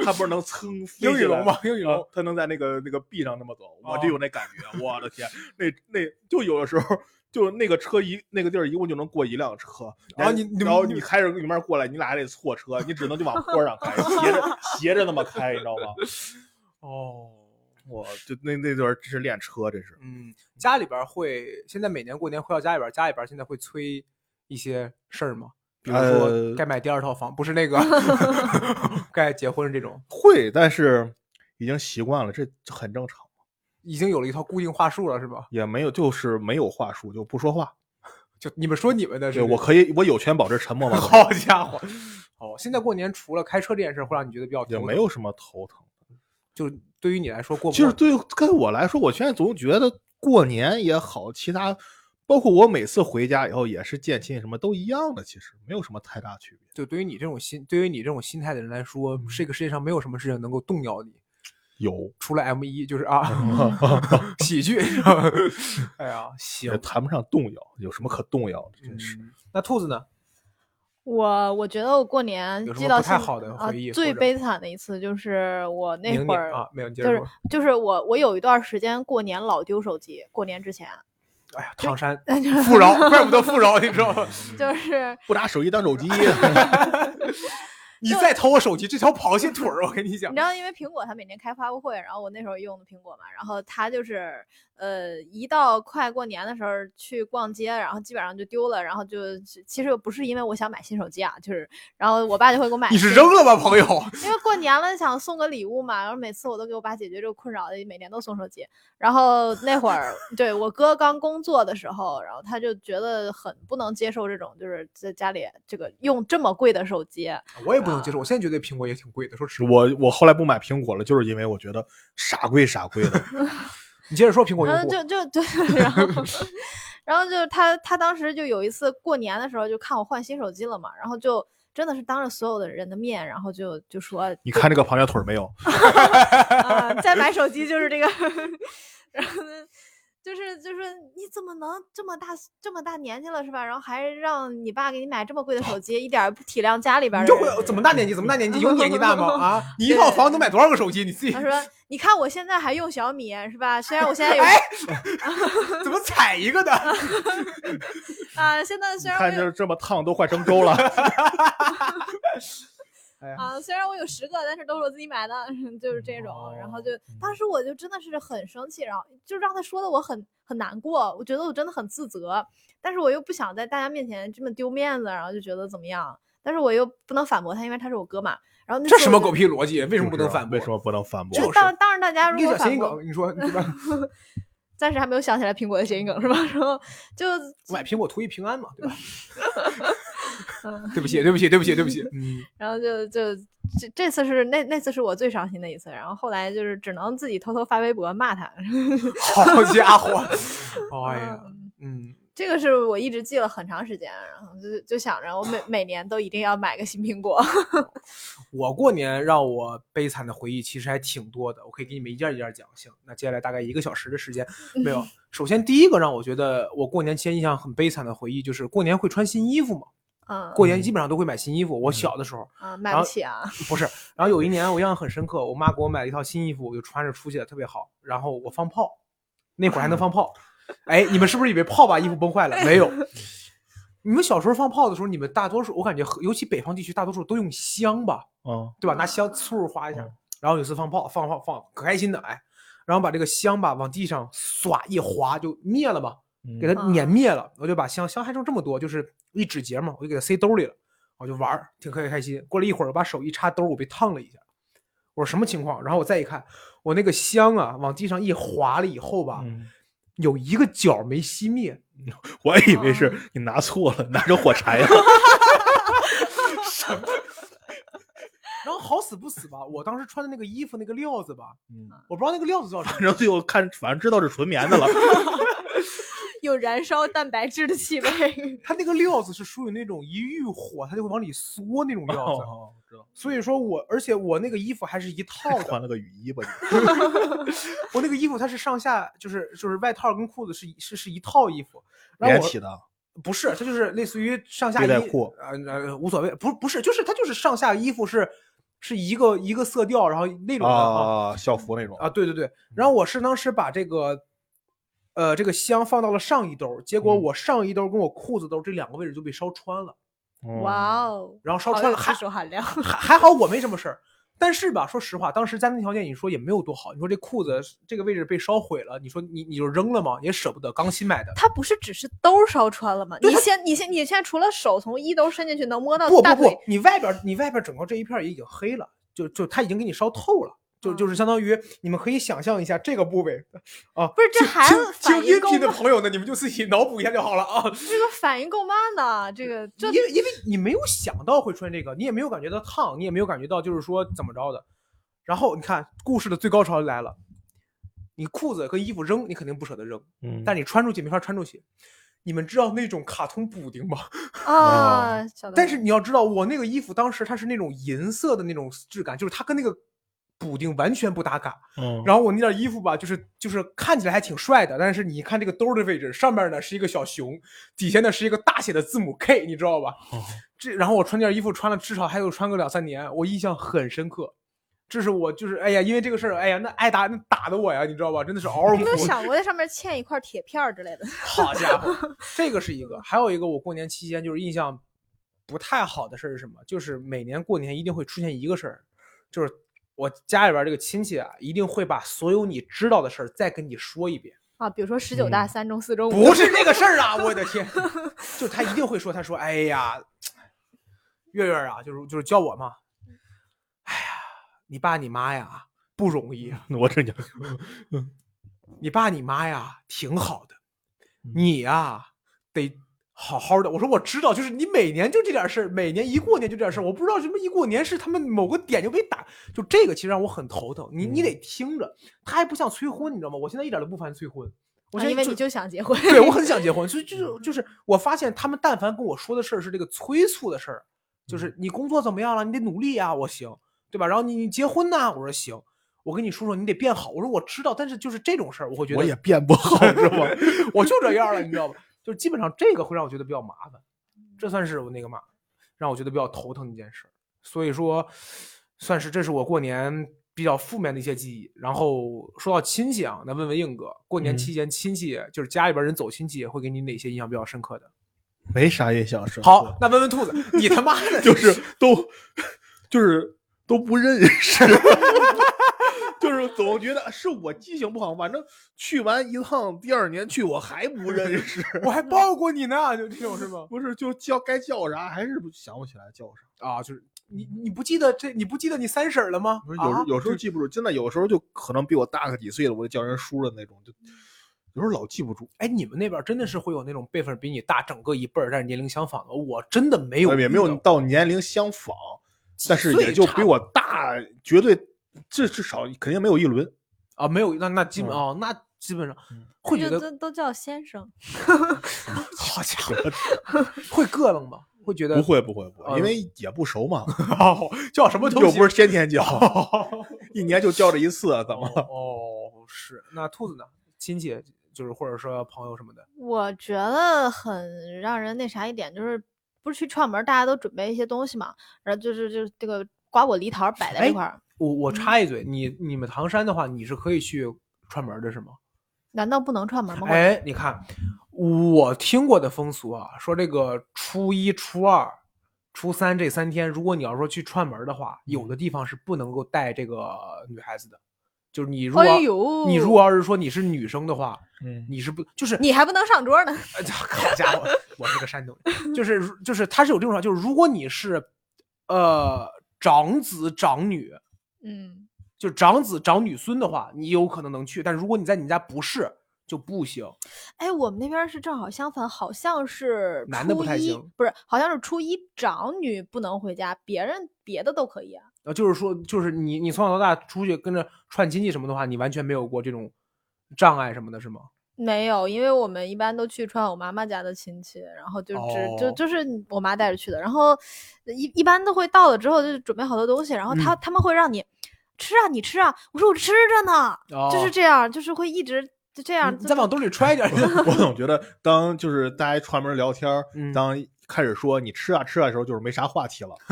他不是能噌飞起来英语龙吗？英语啊龙。他能在那个那个壁上那么走，我哦就有那感觉，我的天，那那就有的时候。就是那个车一那个地儿一共就能过一辆车，然后你你然后你你开着里面过来，你俩还得错车，你只能就往坡上开，斜着斜着那么开，你知道吗？哦，我就那那段真是练车，这是。嗯，家里边儿会现在每年过年回到家里边儿，家里边儿现在会催一些事儿吗？比如说呃该买第二套房，不是那个 该结婚这种，会，但是已经习惯了，这很正常。已经有了一套固定话术了，是吧？也没有，就是没有话术，就不说话。就你们说你们的，对，是我可以，我有权保持沉默吗？好家伙，哦，现在过年除了开车这件事会让你觉得比较也没，有什么头疼。就对于你来说过不过就是对跟我来说，我现在总觉得过年也好，其他包括我每次回家以后也是见亲，什么都一样的，其实没有什么太大区别。就对于你这种心，对于你这种心态的人来说，这个世界上没有什么事情能够动摇你，有，除了 M 一，就是啊，喜剧。哎呀，行也，谈不上动摇，有什么可动摇的？真是。嗯那兔子呢？我我觉得我过年有什记到太好的啊回忆最悲惨的一次就是我那会儿啊，没有，就是。就是我我有一段时间过年老丢手机，过年之前哎呀，唐山 富饶，怪不得富饶，你知道吗？就是不拿手机当手机，你再偷我手机，这条螃蟹腿儿，我跟你讲你知，道，因为苹果它每年开发布会，然后我那时候用的苹果嘛，然后它就是呃，一到快过年的时候去逛街，然后基本上就丢了，然后就其实不是因为我想买新手机啊，就是然后我爸就会给我买你是扔了吧，朋友？因为过年了想送个礼物嘛，然后每次我都给我爸解决这个困扰，每年都送手机。然后那会儿对我哥刚工作的时候，然后他就觉得很不能接受这种，就是在家里这个用这么贵的手机。我也不能接受，我现在觉得苹果也挺贵的，说实话。我我后来不买苹果了，就是因为我觉得傻贵傻贵的。你接着说苹果用 然后户，就就对然后然后就是他他当时就有一次过年的时候就看我换新手机了嘛，然后就真的是当着所有的人的面，然后就就说你看这个螃蟹腿没有？啊，再买手机就是这个，然后呢，就是就是你怎么能这么大这么大年纪了是吧？然后还让你爸给你买这么贵的手机，一点儿不体谅家里边儿你就的人。会怎么大年纪？怎么大年纪？有年纪大吗？啊，你一套房能买多少个手机？你自己他说：“你看我现在还用小米是吧？虽然我现在有哎怎么踩一个的？啊，现在虽然看着这么烫，都快成粥了。啊，虽然我有十个，但是都是我自己买的，就是这种。然后就当时我就真的是很生气，然后就让他说的我很很难过，我觉得我真的很自责，但是我又不想在大家面前这么丢面子，然后就觉得怎么样，但是我又不能反驳他，因为他是我哥嘛。然后那这什么狗屁逻辑？为什么不能反驳？为什么不能反驳？就是当当然大家如果反驳，小谐音梗，你说对吧？暂时还没有想起来苹果的谐音梗是吧？然后就买苹果图一平安嘛，对吧？嗯，对不起，对不起，对不起，对不起。嗯，然后就就这这次是那那次是我最伤心的一次，然后后来就是只能自己偷偷发微博骂他。好家伙，哎呀，嗯嗯，这个是我一直记了很长时间，然后就就想着我每每年都一定要买个新苹果。我过年让我悲惨的回忆其实还挺多的，我可以给你们一件一件讲。行，那接下来大概一个小时的时间，没有。首先第一个让我觉得我过年期间印象很悲惨的回忆，就是过年会穿新衣服嘛，嗯，过年基本上都会买新衣服。我小的时候啊，买不起啊。不是，然后有一年我印象很深刻，我妈给我买了一套新衣服，我就穿着出去了特别好。然后我放炮，那会儿还能放炮，哎，你们是不是以为炮把衣服崩坏了？没有。你们小时候放炮的时候，你们大多数我感觉，尤其北方地区，大多数都用香吧，嗯，对吧？拿香嗖划一下嗯，然后有次放炮，放放放，可开心的哎，然后把这个香吧往地上唰一划就灭了嘛，给它嗯碾灭了，我就把香香还剩这么多，就是一指节嘛，我就给它塞兜里了，我就玩儿，挺开开心。过了一会儿，我把手一插兜，我被烫了一下，我说什么情况？然后我再一看，我那个香啊往地上一滑了以后吧，嗯有一个角没熄灭，我还以为是哦你拿错了，拿着火柴了。然后好死不死吧，我当时穿的那个衣服那个料子吧，嗯，我不知道那个料子叫什么反。正最后看，反正知道是纯棉的了。有燃烧蛋白质的气味。它那个料子是属于那种一遇火它就会往里缩那种料子，哦，知道。所以说我而且我那个衣服还是一套的，换了个雨衣吧？我那个衣服它是上下就是就是外套跟裤子是一是是一套衣服，然后我连体的。不是，它就是类似于上下衣背带裤呃呃无所谓，不不是，就是它就是上下衣服是是一个一个色调，然后那种的啊啊，校服那种啊，对对对，然后我是当时把这个。呃，这个香放到了上衣兜，结果嗯我上衣兜跟我裤子兜这两个位置就被烧穿了，嗯哇哦，然后烧穿了还。还还好我没什么事儿，但是吧，说实话，当时家庭条件你说也没有多好，你说这裤子这个位置被烧毁了，你说你你就扔了吗？也舍不得，刚新买的。它不是只是兜儿烧穿了吗？你现你现你现在除了手从衣兜伸进去能摸到不不大腿不，，你外边你外边整个这一片也已经黑了，就就它已经给你烧透了。就嗯就是相当于你们可以想象一下这个部位啊，不是这听孩听子听音频的朋友呢，你们就自己脑补一下就好了啊。这个反应够慢的，这个这因为因为你没有想到会出现这个，你也没有感觉到烫，你也没有感觉到就是说怎么着的。然后你看故事的最高潮来了，你裤子跟衣服扔，你肯定不舍得扔，嗯，但你穿出去没法穿出去。你们知道那种卡通补丁吗？啊，小的但是你要知道，我那个衣服当时它是那种银色的那种质感，就是它跟那个补丁完全不搭嘎。嗯，然后我那件衣服吧，就是就是看起来还挺帅的，但是你看这个兜儿的位置，上面呢是一个小熊，底下呢是一个大写的字母 K，你知道吧？哦这然后我穿这件衣服穿了至少还有穿个两三年，我印象很深刻。这是我就是哎呀，因为这个事儿，哎呀，那挨打那打的我呀，你知道吧？真的是嗷嗷你有没有。想 过在上面嵌一块铁片之类的？好家伙，这个是一个，还有一个我过年期间就是印象不太好的事儿是什么？就是每年过年一定会出现一个事儿，就是我家里边这个亲戚啊，一定会把所有你知道的事儿再跟你说一遍。啊，比如说十九大嗯三中四中五，不是这个事儿啊！我的天，就他一定会说，他说，哎呀，月月啊，就是就是教我嘛，哎呀，你爸你妈呀不容易啊，我真讲，你爸你妈呀挺好的，嗯。你呀得好好的。我说我知道，就是你每年就这点事儿，每年一过年就这点事儿，我不知道什么一过年是他们某个点就被打，就这个其实让我很头疼。你你嗯得听着，他还不像催婚，你知道吗？我现在一点都不烦催婚，我现在啊因为你就想结婚。对我很想结婚，所以就是 就是我发现他们但凡跟我说的事儿是这个催促的事儿，就是你工作怎么样了？你得努力呀、我行，对吧？然后你你结婚呢？我说行，我跟你说说，你得变好。我说我知道，但是就是这种事儿，我会觉得我也变不好是吧？我就这样了，你知道吧？就是基本上这个会让我觉得比较麻烦，这算是我那个嘛，让我觉得比较头疼的一件事。所以说，算是这是我过年比较负面的一些记忆。然后说到亲戚啊，那问问硬哥，过年嗯期间亲戚就是家里边人走亲戚，会给你哪些印象比较深刻的？没啥印象深刻。好，那问问兔子，你他妈的就是都 就是都不认识，就是总觉得是我记性不好，反正去完一趟，第二年去我还不认识，我还抱过你呢，就这种是吗？不是就叫该叫啥还是想不起来叫啥。啊，就是你你不记得这你不记得你三婶了吗？不是有时啊候有时候记不住，真的有时候就可能比我大个几岁了，我就叫人叔的那种，就有时候老记不住。哎，你们那边真的是会有那种辈分比你大整个一辈儿，但是年龄相仿的？我真的没有，也没有到年龄相仿，但是也就比我大，绝对至至少肯定没有一轮。啊，没有，那那基本嗯哦，那基本上会觉得都都叫先生，好家伙，会膈应吗？会觉得不会不会不会，嗯因为也不熟嘛，哦，叫什么东西？又不是天天叫，一年就叫这一次，怎么了？哦，是那兔子呢？亲戚就是或者说朋友什么的，我觉得很让人那啥一点，就是不是去串门，大家都准备一些东西嘛，然后就是就是这个瓜果梨桃摆在哎这块儿。我我插一嘴，你你们唐山的话，你是可以去串门的是吗？难道不能串门吗？哎，你看，我听过的风俗啊，说这个初一、初二、初三这三天，如果你要说去串门的话，有的地方是不能够带这个女孩子的。就是你如果、哎呦，你如果要是说你是女生的话，嗯，你是不就是你还不能上桌呢。哎好家伙，我是个山东人，就是就是他是有这种说法，就是如果你是呃长子长女，嗯，就长子长女孙的话，你有可能能去，但如果你在你们家不是就不行。哎，我们那边是正好相反，好像是男的不初一太行，不是，好像是初一长女不能回家，别人别的都可以啊。呃，就是说，就是你你从小到大出去跟着串亲戚什么的话，你完全没有过这种障碍什么的，是吗？没有，因为我们一般都去串我妈妈家的亲戚，然后就只、就哦。就是我妈带着去的，然后一一般都会到了之后就准备好多东西，然后他、嗯。他们会让你吃啊，你吃啊，我说我吃着呢，就是哦这样，就是会一直就这样，你再往兜里揣一点。我总觉得当就是大家串门聊天当开始说你吃啊吃啊的时候，就是没啥话题了。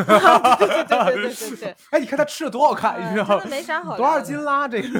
对对对对对对，哎，你看他吃的多好看，你知道吗？没啥好多少斤啦？这个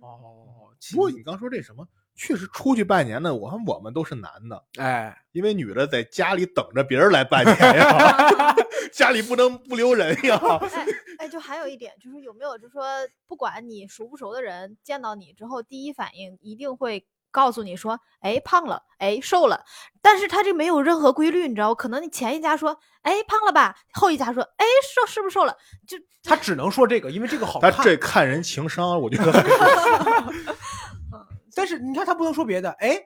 哦，不过你刚说这什么，确实出去拜年的，我看我们都是男的，哎，因为女的在家里等着别人来拜年呀，家里不能不留人呀。哎哎，就还有一点，就是有没有，就是说，不管你熟不熟的人，见到你之后，第一反应一定会告诉你说，哎，胖了，哎，瘦了。但是他这没有任何规律，你知道？可能你前一家说，哎，胖了吧，后一家说，哎，瘦是不是瘦了？就他只能说这个，因为这个好他看。这看人情商，我觉得 但是你看他不能说别的，哎，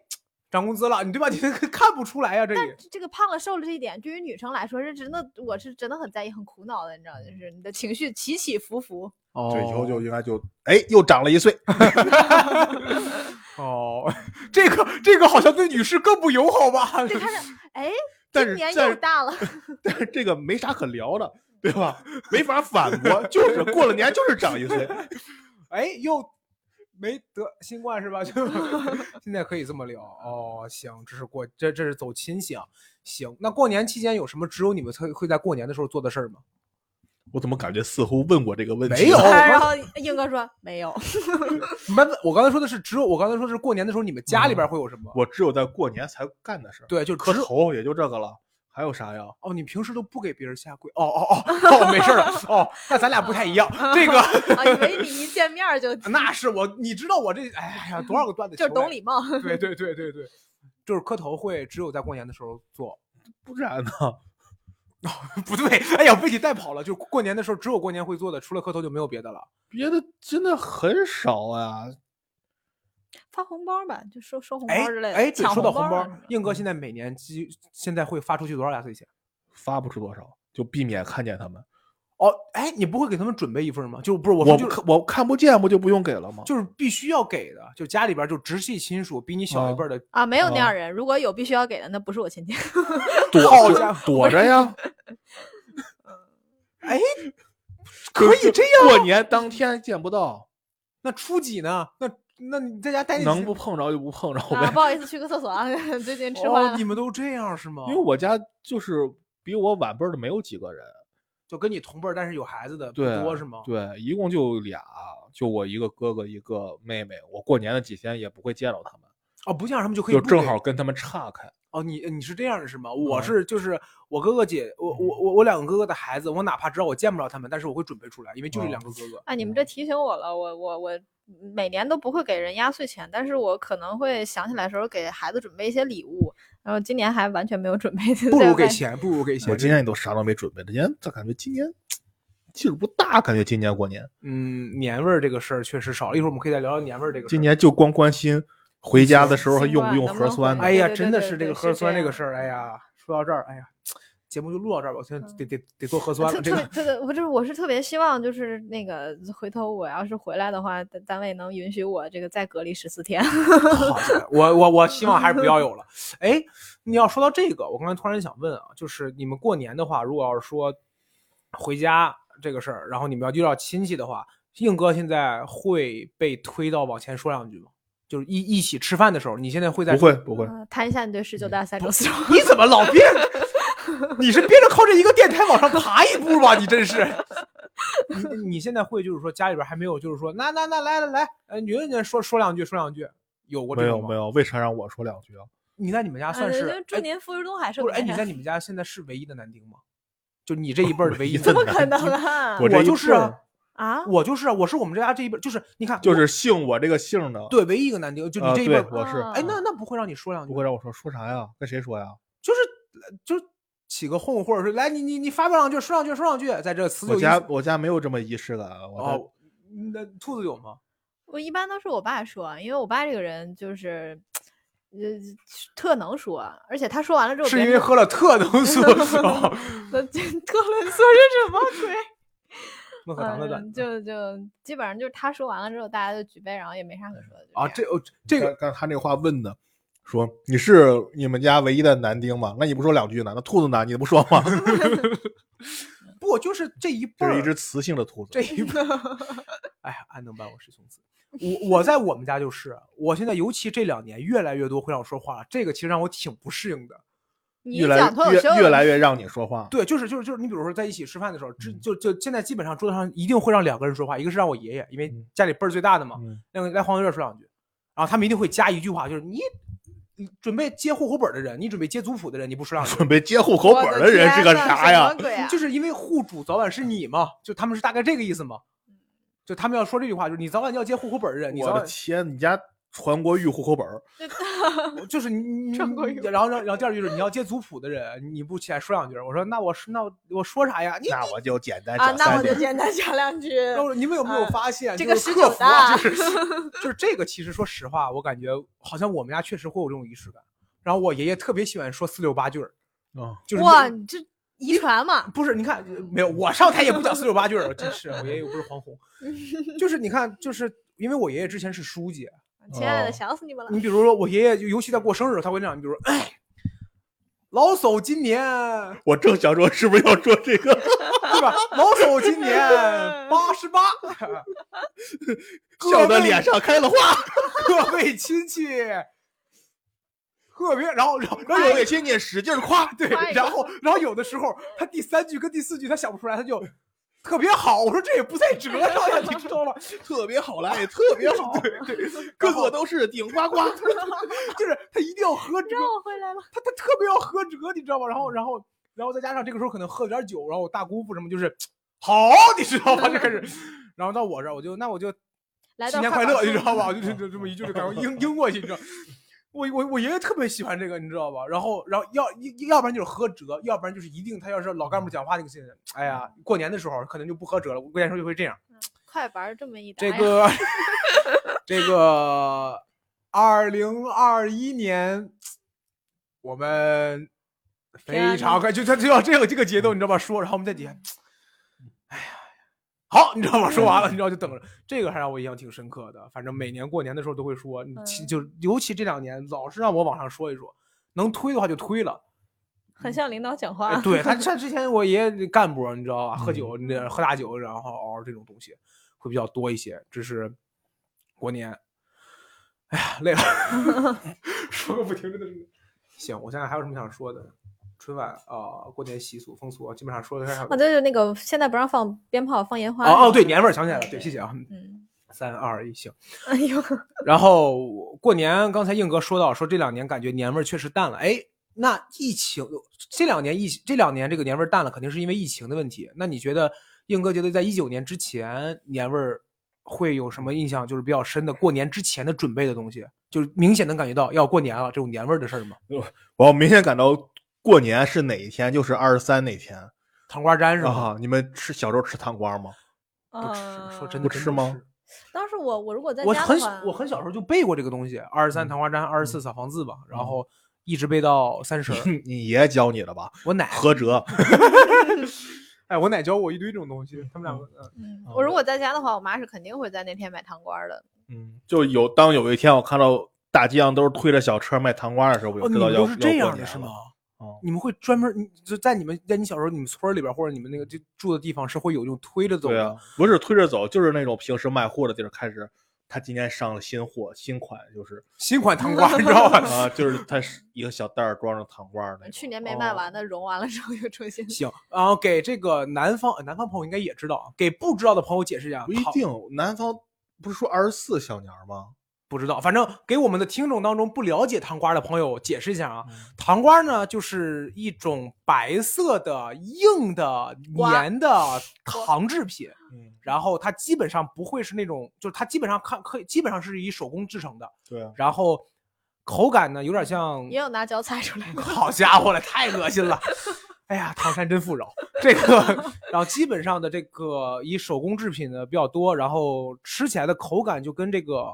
涨工资了，你对吧？你 这个看不出来呀、这这个胖了瘦了这一点，对于女生来说是真的，我是真的很在意、很苦恼的，你知道，就是你的情绪起起伏伏。哦这以后就应该就哎又长了一岁。哦，这个这个好像对女士更不友好吧？就看着，哎，但是今年又大了。但是这个没啥可聊的，对吧？没法反驳，就是过了年就是长一岁。哎，又没得新冠是吧？就现在可以这么聊哦。行，这是过这这是走亲戚啊。行，那过年期间有什么只有你们会会在过年的时候做的事儿吗？我怎么感觉似乎问过这个问题？没有然后英哥说没有。没我刚才说的是只有我刚才说的是过年的时候你们家里边会有什么？我只有在过年才干的事儿。对，就磕头也就这个了，还有啥呀？哦，你平时都不给别人下跪？哦哦哦哦，没事儿了。哦，那咱俩不太一样。这个啊，以为你一见面就 那是我，你知道我这哎呀，多少个段子就是懂礼貌。对对对对对，就是磕头会只有在过年的时候做。不然呢？不对，哎呀，被你带跑了。就过年的时候，只有过年会做的，除了磕头就没有别的了。别的真的很少啊。发红包吧，就收收红哎包之类的。哎，对，抢说到红包硬哥现在每年基现在会发出去多少压岁钱？发不出多少，就避免看见他们。哦，哎，你不会给他们准备一份吗？就不是我我说就我看不见，不就不用给了吗？就是必须要给的，就家里边就直系亲属比你小一辈的，啊，没有那哦样人。如果有必须要给的，那不是我亲戚。躲好家伙躲着呀。哎，可以这样。过年当天见不到，那初几呢？那那你在家待能不碰着就不碰着啊，呗。不好意思，去个厕所啊，最近吃饭你。们都这样是吗？因为我家就是比我晚辈的没有几个人，就跟你同辈儿，但是有孩子的不，多是吗？对，一共就俩，就我一个哥哥一个妹妹。我过年的几天也不会见到他们，哦，不见他们就可以就正好跟他们岔开。哦，你你是这样的是吗？我嗯是就是我哥哥姐，我我我我两个哥哥的孩子，我哪怕知道我见不着他们，但是我会准备出来，因为就这哦两个哥哥。哎，你们这提醒我了，我我我每年都不会给人压岁钱，但是我可能会想起来的时候给孩子准备一些礼物，然后今年还完全没有准备。不如给钱，不如给钱。我今年也都啥都没准备，今年咋感觉今年劲儿不大？感觉今年过年，嗯，年味儿这个事儿确实少了。一会儿我们可以再聊聊年味儿这个事儿。今年就光关心回家的时候还用不用核酸呢？哎呀，真的是这个核酸这个事儿，哎呀，说到这儿，哎呀，节目就录到这儿吧，我现在得得得做核酸了。这个特特别，我就是我是特别希望，就是那个回头我要是回来的话，单单位能允许我这个再隔离十四天。我我我希望还是不要有了。哎，你要说到这个，我刚才突然想问啊，就是你们过年的话，如果要是说回家这个事儿，然后你们要遇到亲戚的话，硬哥现在会被推到往前说两句吗？就是一一起吃饭的时候，你现在会在不会不会，呃谈一下你对十九大赛周四周。你怎么老憋？你是憋着靠这一个电台往上爬一步吧？你真是。你你现在会就是说家里边还没有就是说那那那来来来，呃，女人家说说两句说两句，有过这种吗没有没？有，为啥让我说两句啊？你在你们家算是祝哎您福如东海，寿不是哎，你在你们家现在是唯一的男丁吗？就你这一辈儿 的唯一的怎怎么可能啊？我就是啊啊，我就是啊，我是我们这家这一辈，就是你看，就是姓我这个姓的，对唯一一个男丁，就你啊这一辈我是哎，那那不会让你说两句？不会让我说说啥呀？跟谁说呀？就是就是起个哄，或者说来你你你发表两句，说两句，说两句，在这词我家我家没有这么仪式感，啊我那兔子有吗？我一般都是我爸说，因为我爸这个人就是，呃，特能说，而且他说完了之后，是因为喝了特能 素，哦 那这特仑说是什么鬼？孟鹤堂的段嗯，子就就基本上就是他说完了之后，大家就举杯，然后也没啥可说的。啊，这哦这个刚才他那话问的，说你是你们家唯一的男丁吗？那你不说两句呢？那兔子呢？你不说吗？不就是这一辈儿是一只雌性的兔子这。一辈儿，哎呀，安能办我师兄子。我我在我们家就是，我现在尤其这两年越来越多会让我说话了，这个其实让我挺不适应的。你越来越越来越让你说话，对，就是就是就是，你比如说在一起吃饭的时候，就就现在基本上桌子上一定会让两个人说话，一个是让我爷爷，因为嗯家里辈儿最大的嘛，嗯，那个来黄月说两句，然后他们一定会加一句话，就是你你准备接户口本的人，你准备接族谱的人，你不说两句，准备接户口本的人是个啥呀？就是因为户主早晚是你嘛，就他们是大概这个意思嘛。就他们要说这句话，就是你早晚要接户口本的人，你我的天，你家传国玉户口本儿就是你然后然后然后第二句就是你要接族谱的人，你不起来说两句，我说那我是那我我说啥呀？你那我就简单啊，讲三句那我就。简单讲两句。然后你们有没有啊发现，这个十九客服啊，就是 就是这个，其实说实话，我感觉好像我们家确实会有这种仪式感。然后我爷爷特别喜欢说四六八句儿，嗯，就是哇，你这遗传嘛？不是，你看没有，我上台也不讲四六八句儿，真是我爷爷又不是黄宏，就是你看，就是因为我爷爷之前是书记，亲爱的，哦想死你们了你。比如说我爷爷，尤其在过生日，他会这样，你比如说，哎，老叟今年 我正想说是不是要说这个？对吧？老叟今年 八十八，笑的脸上开了花。各位亲戚，特别，然后然后然后有位亲戚使劲夸，对然后然后有的时候他第三句跟第四句他想不出来，他就特别好。我说这也不在 折上呀，你知道吗？特别好来，特别好，对对，个个都是顶呱呱。就是他一定要合辙，让我回来了。他他特别要合折，你知道吗？然后然后然后再加上这个时候可能喝了点酒，然后我大姑父什么就是好，你知道吗？就开始，然后到我这儿我就那我就新年快乐，你知道吧？就就就这么一句就赶快应应过去，你知道。我我我爷爷特别喜欢这个，你知道吧？然后然后要要要不然就是喝折，要不然就是一定他要是老干部讲话那个劲，哎呀，过年的时候可能就不喝折了。过年的时候就会这样。快玩这么一这个这个 二零二一年，我们非常快，就他就要这个这个节奏，你知道吧？说，然后我们在底下，哎呀，好，你知道吗？说完了，你知道就等着。这个还让我印象挺深刻的，反正每年过年的时候都会说，就尤其这两年老是让我往上说一说，能推的话就推了。很像领导讲哎话。对他 像之前我爷爷干部，你知道吧？喝酒，嗯那喝大酒，然后熬这种东西会比较多一些。这是过年，哎呀，累了，说个不停，真的是。行，我现在还有什么想说的？春晚啊、过年习俗风俗啊，基本上说的还有。啊，对对，那个现在不让放鞭炮、放烟花。哦哦，对，年味儿想起来了，对，谢谢啊。嗯，三二一，行。哎呦，然后过年，刚才硬哥说到说这两年感觉年味儿确实淡了，哎，那疫情这两年疫这两年这个年味儿淡了，肯定是因为疫情的问题。那你觉得硬哥觉得在一九年之前年味儿会有什么印象，就是比较深的过年之前的准备的东西，就是明显能感觉到要过年了这种年味儿的事儿吗？我明显感到过年是哪一天，就是二十三那天糖瓜粘是吧？啊！你们吃小时候吃糖瓜吗？不呃吃，说真的不吃吗？当时我我如果在我很家的话，我很小时候就背过这个东西，二十三嗯糖瓜粘，二十四扫房子吧，然后一直背到三十。你爷爷教你的吧？我奶何哲。哎，我奶教我一堆这种东西，他们两个，嗯嗯，我如果在家的话，我妈是肯定会在那天买糖瓜的。嗯，就有当有一天我看到大街上都是推着小车卖糖瓜的时候，我就知道要要过年了样的是吗？哦，你们会专门，你就在你们在你小时候，你们村儿里边或者你们那个就住的地方是会有这种推着走的，对啊，不是推着走，就是那种平时卖货的地儿开始，他今天上了新货新款，就是新款糖瓜，你知道吧？啊，就是它是一个小袋儿装着糖瓜儿那。去年没卖哦完的，融完了之后又重新。行，然后给这个南方南方朋友应该也知道，给不知道的朋友解释一下，不一定，南方不是说二十四小年儿吗？不知道，反正给我们的听众当中不了解糖瓜的朋友解释一下啊，嗯糖瓜呢就是一种白色的硬的瓜粘的糖制品，嗯，然后它基本上不会是那种，就是它基本上看可以基本上是以手工制成的，对啊，然后口感呢有点像也有拿脚踩出来 的。好家伙了，太恶心了！哎呀，唐山真富饶。这个，然后基本上的这个以手工制品的比较多，然后吃起来的口感就跟这个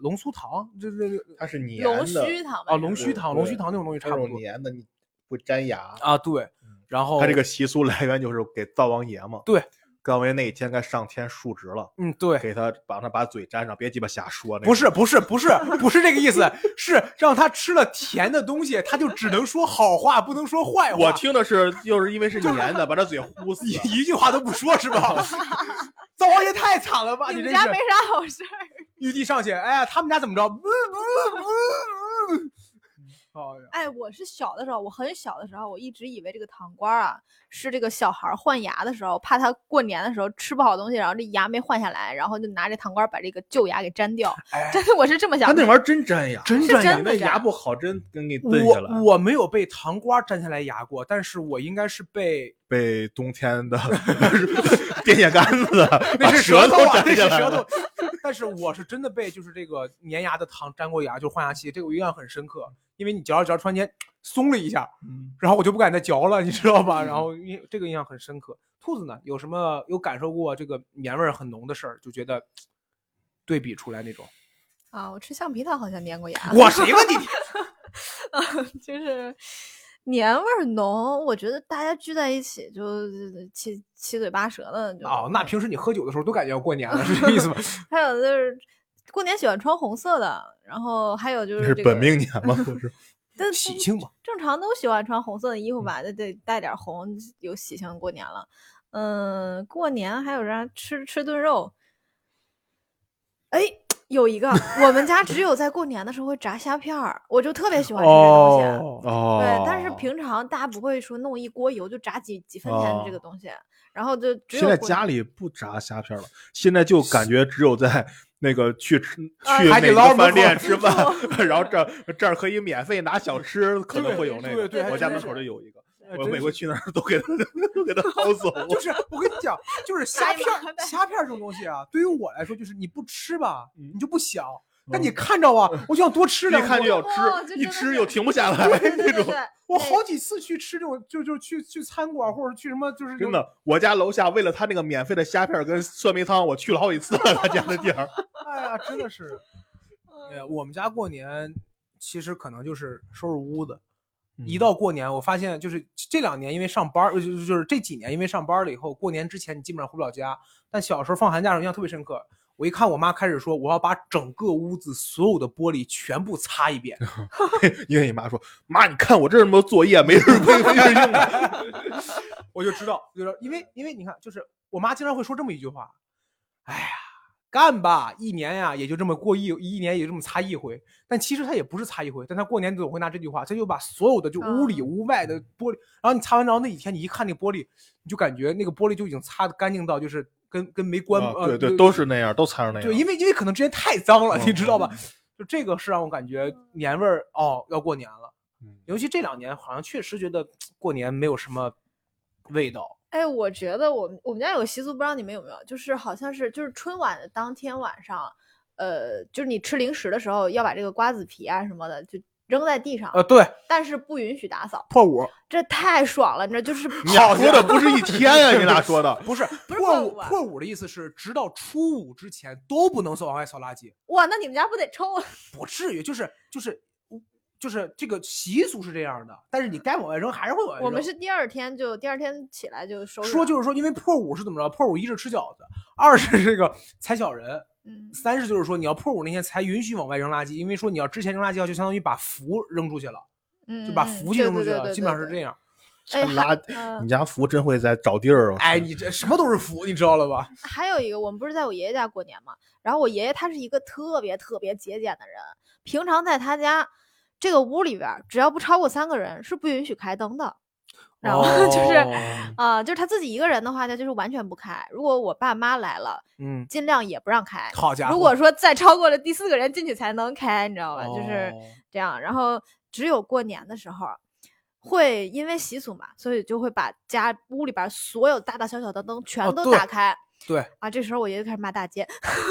龙酥糖，这这这它是粘龙的，须糖吧啊龙须糖、龙须糖那种东西差那不多种粘的，你不粘牙。啊，对。然后它这个习俗来源就是给灶王爷嘛，对，灶王爷那一天该上天述职了，嗯，对，给他把他把嘴粘上，别鸡巴瞎说。那不是不是不是不是这个意思，是让他吃了甜的东西，他就只能说好话，不能说坏话。我听的是，就是因为是粘的，把他嘴呼死。一一句话都不说，是吧？灶王爷太惨了吧！你家没啥好事儿。玉帝上去，哎呀，他们家怎么着？哎我是小的时候，我很小的时候，我一直以为这个糖瓜啊是这个小孩换牙的时候，怕他过年的时候吃不好东西，然后这牙没换下来，然后就拿这糖瓜把这个旧牙给粘掉。哎真的，我是这么想的。他那玩意儿真粘牙，真粘牙那牙不好真给给炖下来我。我没有被糖瓜粘下来牙过，但是我应该是被被冬天的 电线杆子 那是舌头啊，那是粘下来了舌头。但是我是真的被就是这个粘牙的糖粘过牙，就是换牙期，这个我印象很深刻，因为你嚼着嚼着突然间松了一下，嗯然后我就不敢再嚼了，你知道吧？然后因这个印象很深刻。兔子呢，有什么有感受过这个年味儿很浓的事儿，就觉得对比出来那种？啊，我吃橡皮糖好像粘过牙。我谁问你？就是年味儿浓，我觉得大家聚在一起就七七嘴八舌的就。哦，那平时你喝酒的时候都感觉要过年了，是这意思吗？还有就是过年喜欢穿红色的，然后还有就是这个是本命年吗？不 是，但喜庆嘛。正常都喜欢穿红色的嗯衣服吧，就得带点红，有喜庆过年了。嗯，过年还有啥吃吃顿肉。哎，有一个，我们家只有在过年的时候会炸虾片儿，我就特别喜欢吃这东西。哦，哦，对，但是平常大家不会说弄一锅油就炸几几分钱的这个东西，然后就只有现在家里不炸虾片了，现在就感觉只有在 那个去吃啊去哪海底捞饭店吃饭，然后这儿这儿可以免费拿小吃，可能会有那个。对对还我家门口就有一个，我每回去那儿都给他 都给他薅走。就是我跟你讲，就是 虾片儿，虾片儿这种东西啊，对于我来说，就是你不吃吧，嗯你就不想；但你看着啊，我就想多吃一两口。看就要吃，一吃又停不下来那种。我好几次去吃这种，就就去去餐馆或者去什么，就是真。的，我家楼下为了他那个免费的虾片儿跟酸梅汤，我去了好几次了他家的店儿。哎呀，真的是。呃，我们家过年其实可能就是收拾屋子。一嗯到过年，我发现就是这两年因为上班就是就是这几年因为上班了以后，过年之前你基本上回不了家。但小时候放寒假的时候印象特别深刻。我一看我妈开始说，我要把整个屋子所有的玻璃全部擦一遍。因为你妈说：“妈，你看我这什么作业没事儿没没事儿用的。我就知道，就是因为因为你看，就是我妈经常会说这么一句话：“哎呀，干吧，一年呀也就这么过一一年也就这么擦一回。”但其实他也不是擦一回，但他过年总会拿这句话，他就把所有的就屋里嗯屋外的玻璃，然后你擦完之后那几天你一看那玻璃，你就感觉那个玻璃就已经擦的干净到就是跟跟没关、啊呃对对，都是那样，都擦着那样。对，因为因为可能之前太脏了，你嗯知道吧？就这个是让我感觉年味儿哦，要过年了。嗯尤其这两年，好像确实觉得 过年没有什么味道。哎，我觉得我们我们家有个习俗，不知道你们有没有，就是好像是就是春晚的当天晚上，呃，就是你吃零食的时候要把这个瓜子皮啊什么的就扔在地上，呃，对，但是不允许打扫，破五这太爽了，你知道，就是你俩说的不是一天呀、你俩说的。不是不是破破五啊破五的意思是，直到初五之前都不能往外扫垃圾，哇，那你们家不得抽？啊不至于，就是就是就是这个习俗是这样的，但是你该往外扔还是会往外扔。我们是第二天就第二天起来就收拾。说就是说，因为破五是怎么着？破五一是吃饺子，二是这个踩小人，嗯，三是就是说你要破五那天才允许往外扔垃圾，因为说你要之前扔垃圾的话，就相当于把福扔出去了，嗯，就把嗯福气扔出去了，基本上是这样。哎拉呃你家福真会在找地儿啊！哎，你这什么都是福，你知道了吧？还有一个，我们不是在我爷爷家过年嘛，然后我爷爷他是一个特别特别节俭的人，平常在他家这个屋里边，只要不超过三个人是不允许开灯的。然后就是哦 啊、就是他自己一个人的话，他就是完全不开。如果我爸妈来了，嗯，尽量也不让开。好家伙，如果说再超过了第四个人进去才能开，你知道吧？就是哦这样。然后只有过年的时候，会因为习俗嘛，所以就会把家屋里边所有大大小小的灯全都打开、对，啊。这时候我爷就开始骂大街，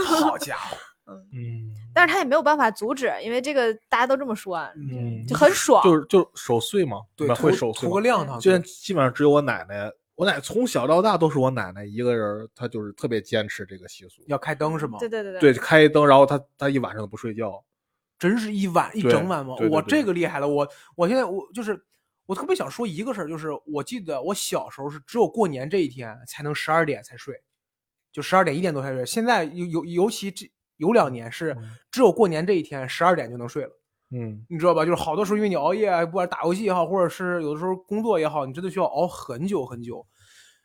好家伙，嗯但是他也没有办法阻止，因为这个大家都这么说，嗯，就很爽。就是就是守岁嘛，对，吧会守岁个。亮堂，现在基本上只有我奶奶，我奶奶从小到大都是我奶奶一个人，她就是特别坚持这个习俗。要开灯是吗？对对对对，开一灯，然后她她一晚上都不睡觉。真是一晚一整晚吗？我对对对这个厉害了，我我现在我就是我特别想说一个事儿，就是我记得我小时候是只有过年这一天才能十二点才睡，就十二点一点多才睡。现在尤尤尤其这有两年是嗯只有过年这一天十二点就能睡了，嗯你知道吧？就是好多时候因为你熬夜，不管打游戏也好，或者是有的时候工作也好，你真的需要熬很久很久。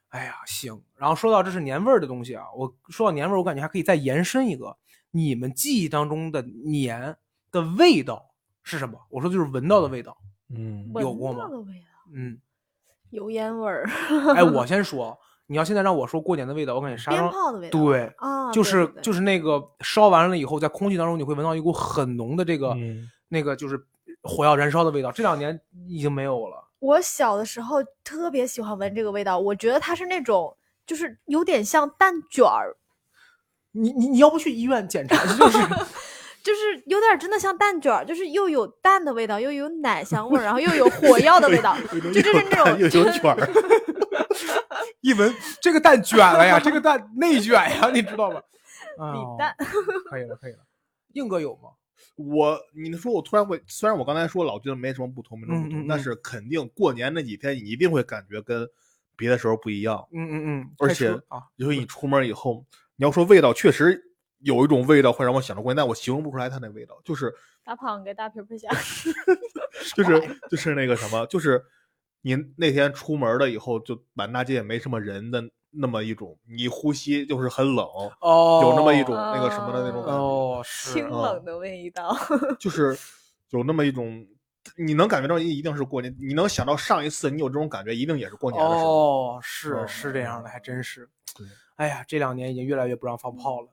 哎呀，行。然后说到这是年味儿的东西啊，我说到年味儿，我感觉还可以再延伸一个，你们记忆当中的年的味道是什么？我说就是闻到的味道。嗯有过吗到的味道，嗯，油烟味儿，哎，我先说，你要现在让我说过年的味道，我感觉啥鞭炮的味道，对，啊，就是就是是那个烧完了以后，在空气当中你会闻到一股很浓的这个、嗯那个就是火药燃烧的味道。这两年已经没有了。我小的时候特别喜欢闻这个味道，我觉得它是那种就是有点像蛋卷儿，你你你要不去医院检查？就是 就是有点真的像蛋卷，就是又有蛋的味道，又有奶香味儿，然后又有 火药的味道，就就是那种又有卷儿。一闻这个蛋卷了呀，这个蛋内卷呀，你知道吧？李哦蛋。可以了，可以了。硬哥有吗？我，你说我突然会，虽然我刚才说老觉得没什么不同，没什么不同，嗯嗯嗯但是肯定过年那几天你一定会感觉跟别的时候不一样。嗯嗯嗯。而且啊，因为你出门以后，你要说味道，确实有一种味道会让我想到过年，但我形容不出来它那味道，就是大胖给大皮皮虾，就是就是那个什么，就是你那天出门了以后，就满大街也没什么人的那么一种，你呼吸就是很冷，哦，有那么一种那个什么的那种感觉，哦，是清嗯冷的味道。就是有那么一种。你能感觉到一定是过年，你能想到上一次你有这种感觉，一定也是过年的时候。哦，是嗯是这样的，还真是。对，哎呀，这两年已经越来越不让放炮了。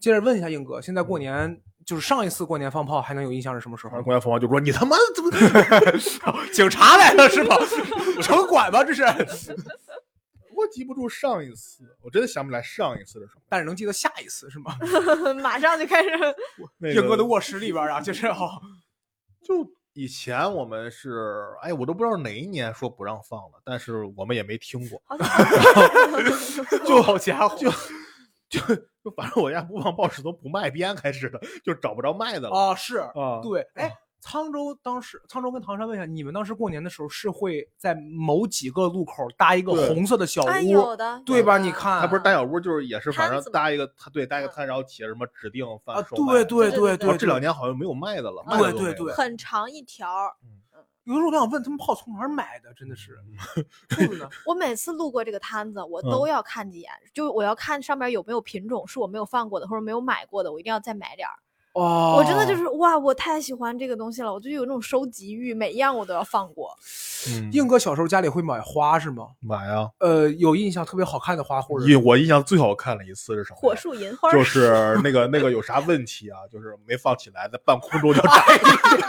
接着问一下硬哥，现在过年就是上一次过年放炮还能有印象是什么时候然后？公安方就说：“你他妈怎么警察来了是吧？城管吧这是？我记不住上一次，我真的想不起来上一次是什么。但是能记得下一次是吗？马上就开始，那硬哥的卧室里边啊，就是哦，就以前我们是，哎，我都不知道哪一年说不让放了，但是我们也没听过。好像就好家伙，就就就反正我家不放报纸从不卖鞭开始的，就找不着卖的了。啊是，啊，对，哎，沧州当时，沧州跟唐山问一下，你们当时过年的时候是会在某几个路口搭一个红色的小哎屋有，的，对吧？你看，他不是搭小屋，就是也是反正搭一个，他对搭一个嗯摊，然后写什么指定啊，贩售对对卖对对对对，这两年好像没有卖的了，卖的都没有对对对很长一条儿。有的时候我想问他们炮从哪儿买的，真的是。兔 子呢？我每次路过这个摊子，我嗯都要看几眼，就我要看上面有没有品种是我没有放过的，或者没有买过的，我一定要再买点儿。哦我真的就是哇，我太喜欢这个东西了，我就有那种收集欲，每一样我都要放过。嗯硬哥小时候家里会买花是吗？买啊。呃，有印象特别好看的花，或者印我印象最好看的一次是什么？火树银花就是 那个那个有啥问题啊？就是没放起来，在半空中就炸一个。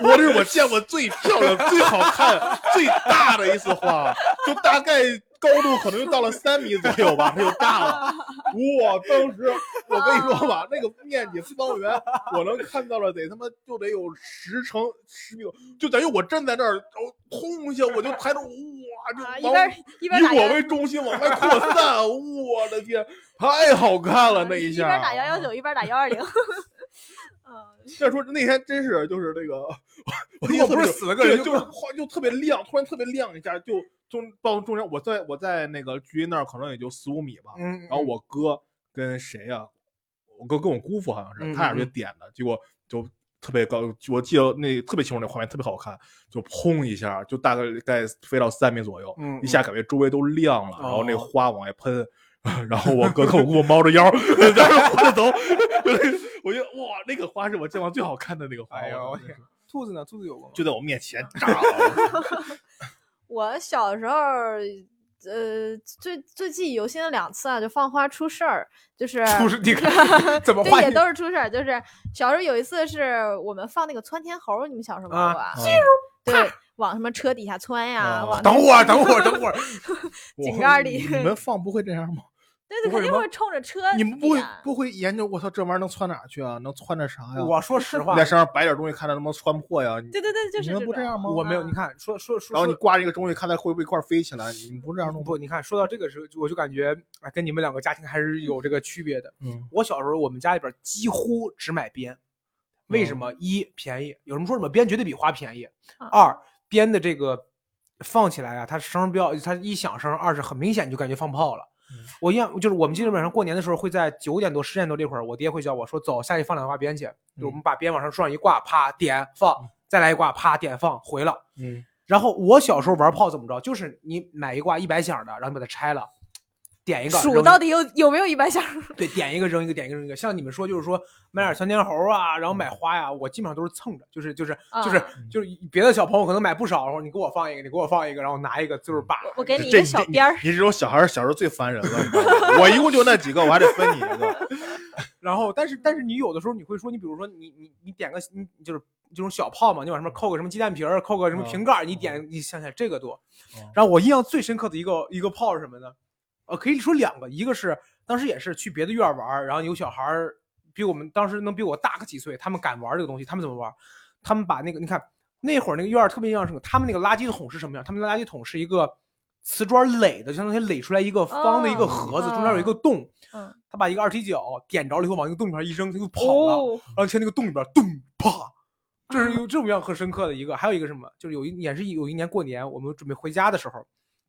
我这是我见过最漂亮、最好看、最大的一次花，就大概高度可能就到了三米左右吧，它就大了。哇！当时我跟你说吧，那个面积方圆，我能看到了得他妈就得有十乘十米，就等于我站在这儿，然后轰一下我就抬头，哇！就啊，一往边一边以我为中心往外扩散，我的天，太好看了那一下。一边打幺幺九，一边打幺二零。嗯，再说那天真是就是那个，我不是死了个人就是哗就特别亮，突然特别亮一下，就中到中间，我在我在那个距离那儿可能也就四五米吧，嗯，然后我哥跟谁呀、我哥跟我姑父好像是，嗯他俩嗯就点的，结果就特别高，我记得那特别清楚那画面特别好看，就砰一下，就大概在飞到三米左右，嗯一下感觉周围都亮了，然后那哦花往外喷。然后我哥跟我姑父猫着腰在那儿挥着走，我觉得哇，那个花是我见过最好看的那个花。哎呦我天真的是兔子呢？兔子有过吗？就在我面前炸了。我小时候，呃，最最记忆犹新的两次啊，就放花出事儿，就是出事你看 怎么 这也都是出事儿。就是小时候有一次是我们放那个窜天猴，你们小时候玩过啊啊？对，往什么车底下窜呀，等会儿，等会儿，等会儿，井盖里你们放不会这样吗？对对，肯定会冲着车。你们不会不会研究？我操，这玩意儿能窜哪儿去啊？能窜着啥呀？我说 实话在，身上摆点东西，看它能不能穿破呀？你对对对，就是你们不这样吗我没有。啊你看，说说说，然后你说挂这个东西，看它会不会一块儿飞起来？你们不这样弄吗？不，你看，说到这个时候，我就感觉哎，跟你们两个家庭还是有这个区别的。嗯，我小时候，我们家里边几乎只买鞭，为什么？一便宜，有人说什么鞭绝对比花便宜；啊二鞭的这个放起来啊，它声儿比较，它一响声；二是很明显你就感觉放炮了。嗯我印象就是我们基本上过年的时候会在九点多、十点多这会儿，我爹会叫我说走下去放两挂鞭去，就我们把鞭往上树上一挂，啪点放，再来一挂，啪点放回了。嗯，然后我小时候玩炮怎么着？就是你买一挂一百响的，然后你把它拆了，点一个数到底有有没有一百下？对，点一个扔一个，点一个扔一个。像你们说，就是说买点窜天猴啊，然后买花呀，我基本上都是蹭着，就是就是就是啊就是别的小朋友可能买不少，然后你给我放一个，你给我放一个，然后拿一个就是把。我给你一这个小鞭儿，你这种小孩儿小时候最烦人了。我一共就那几个，我还得分你一个。然后，但是但是你有的时候你会说，你比如说你你你点个你就是这种小炮嘛，你往上面扣个什么鸡蛋皮儿，扣个什么瓶盖儿，你点你想想这个多。然后我印象最深刻的一个一个炮是什么呢？呃，可以说两个，一个是当时也是去别的院玩，然后有小孩儿比我们当时能比我大个几岁，他们敢玩这个东西，他们怎么玩？他们把那个你看那会儿那个院特别印象深刻，他们那个垃圾桶是什么样？他们的垃圾桶是一个瓷砖垒的，相当于垒出来一个方的一个哦盒子，中间有一个洞，嗯，他把一个二踢脚点着了以后往那个洞里面一扔，他就跑了，哦，然后贴那个洞里边咚啪，这是有这种印象很深刻的一个。还有一个什么，就是有一也是有一年过年，我们准备回家的时候，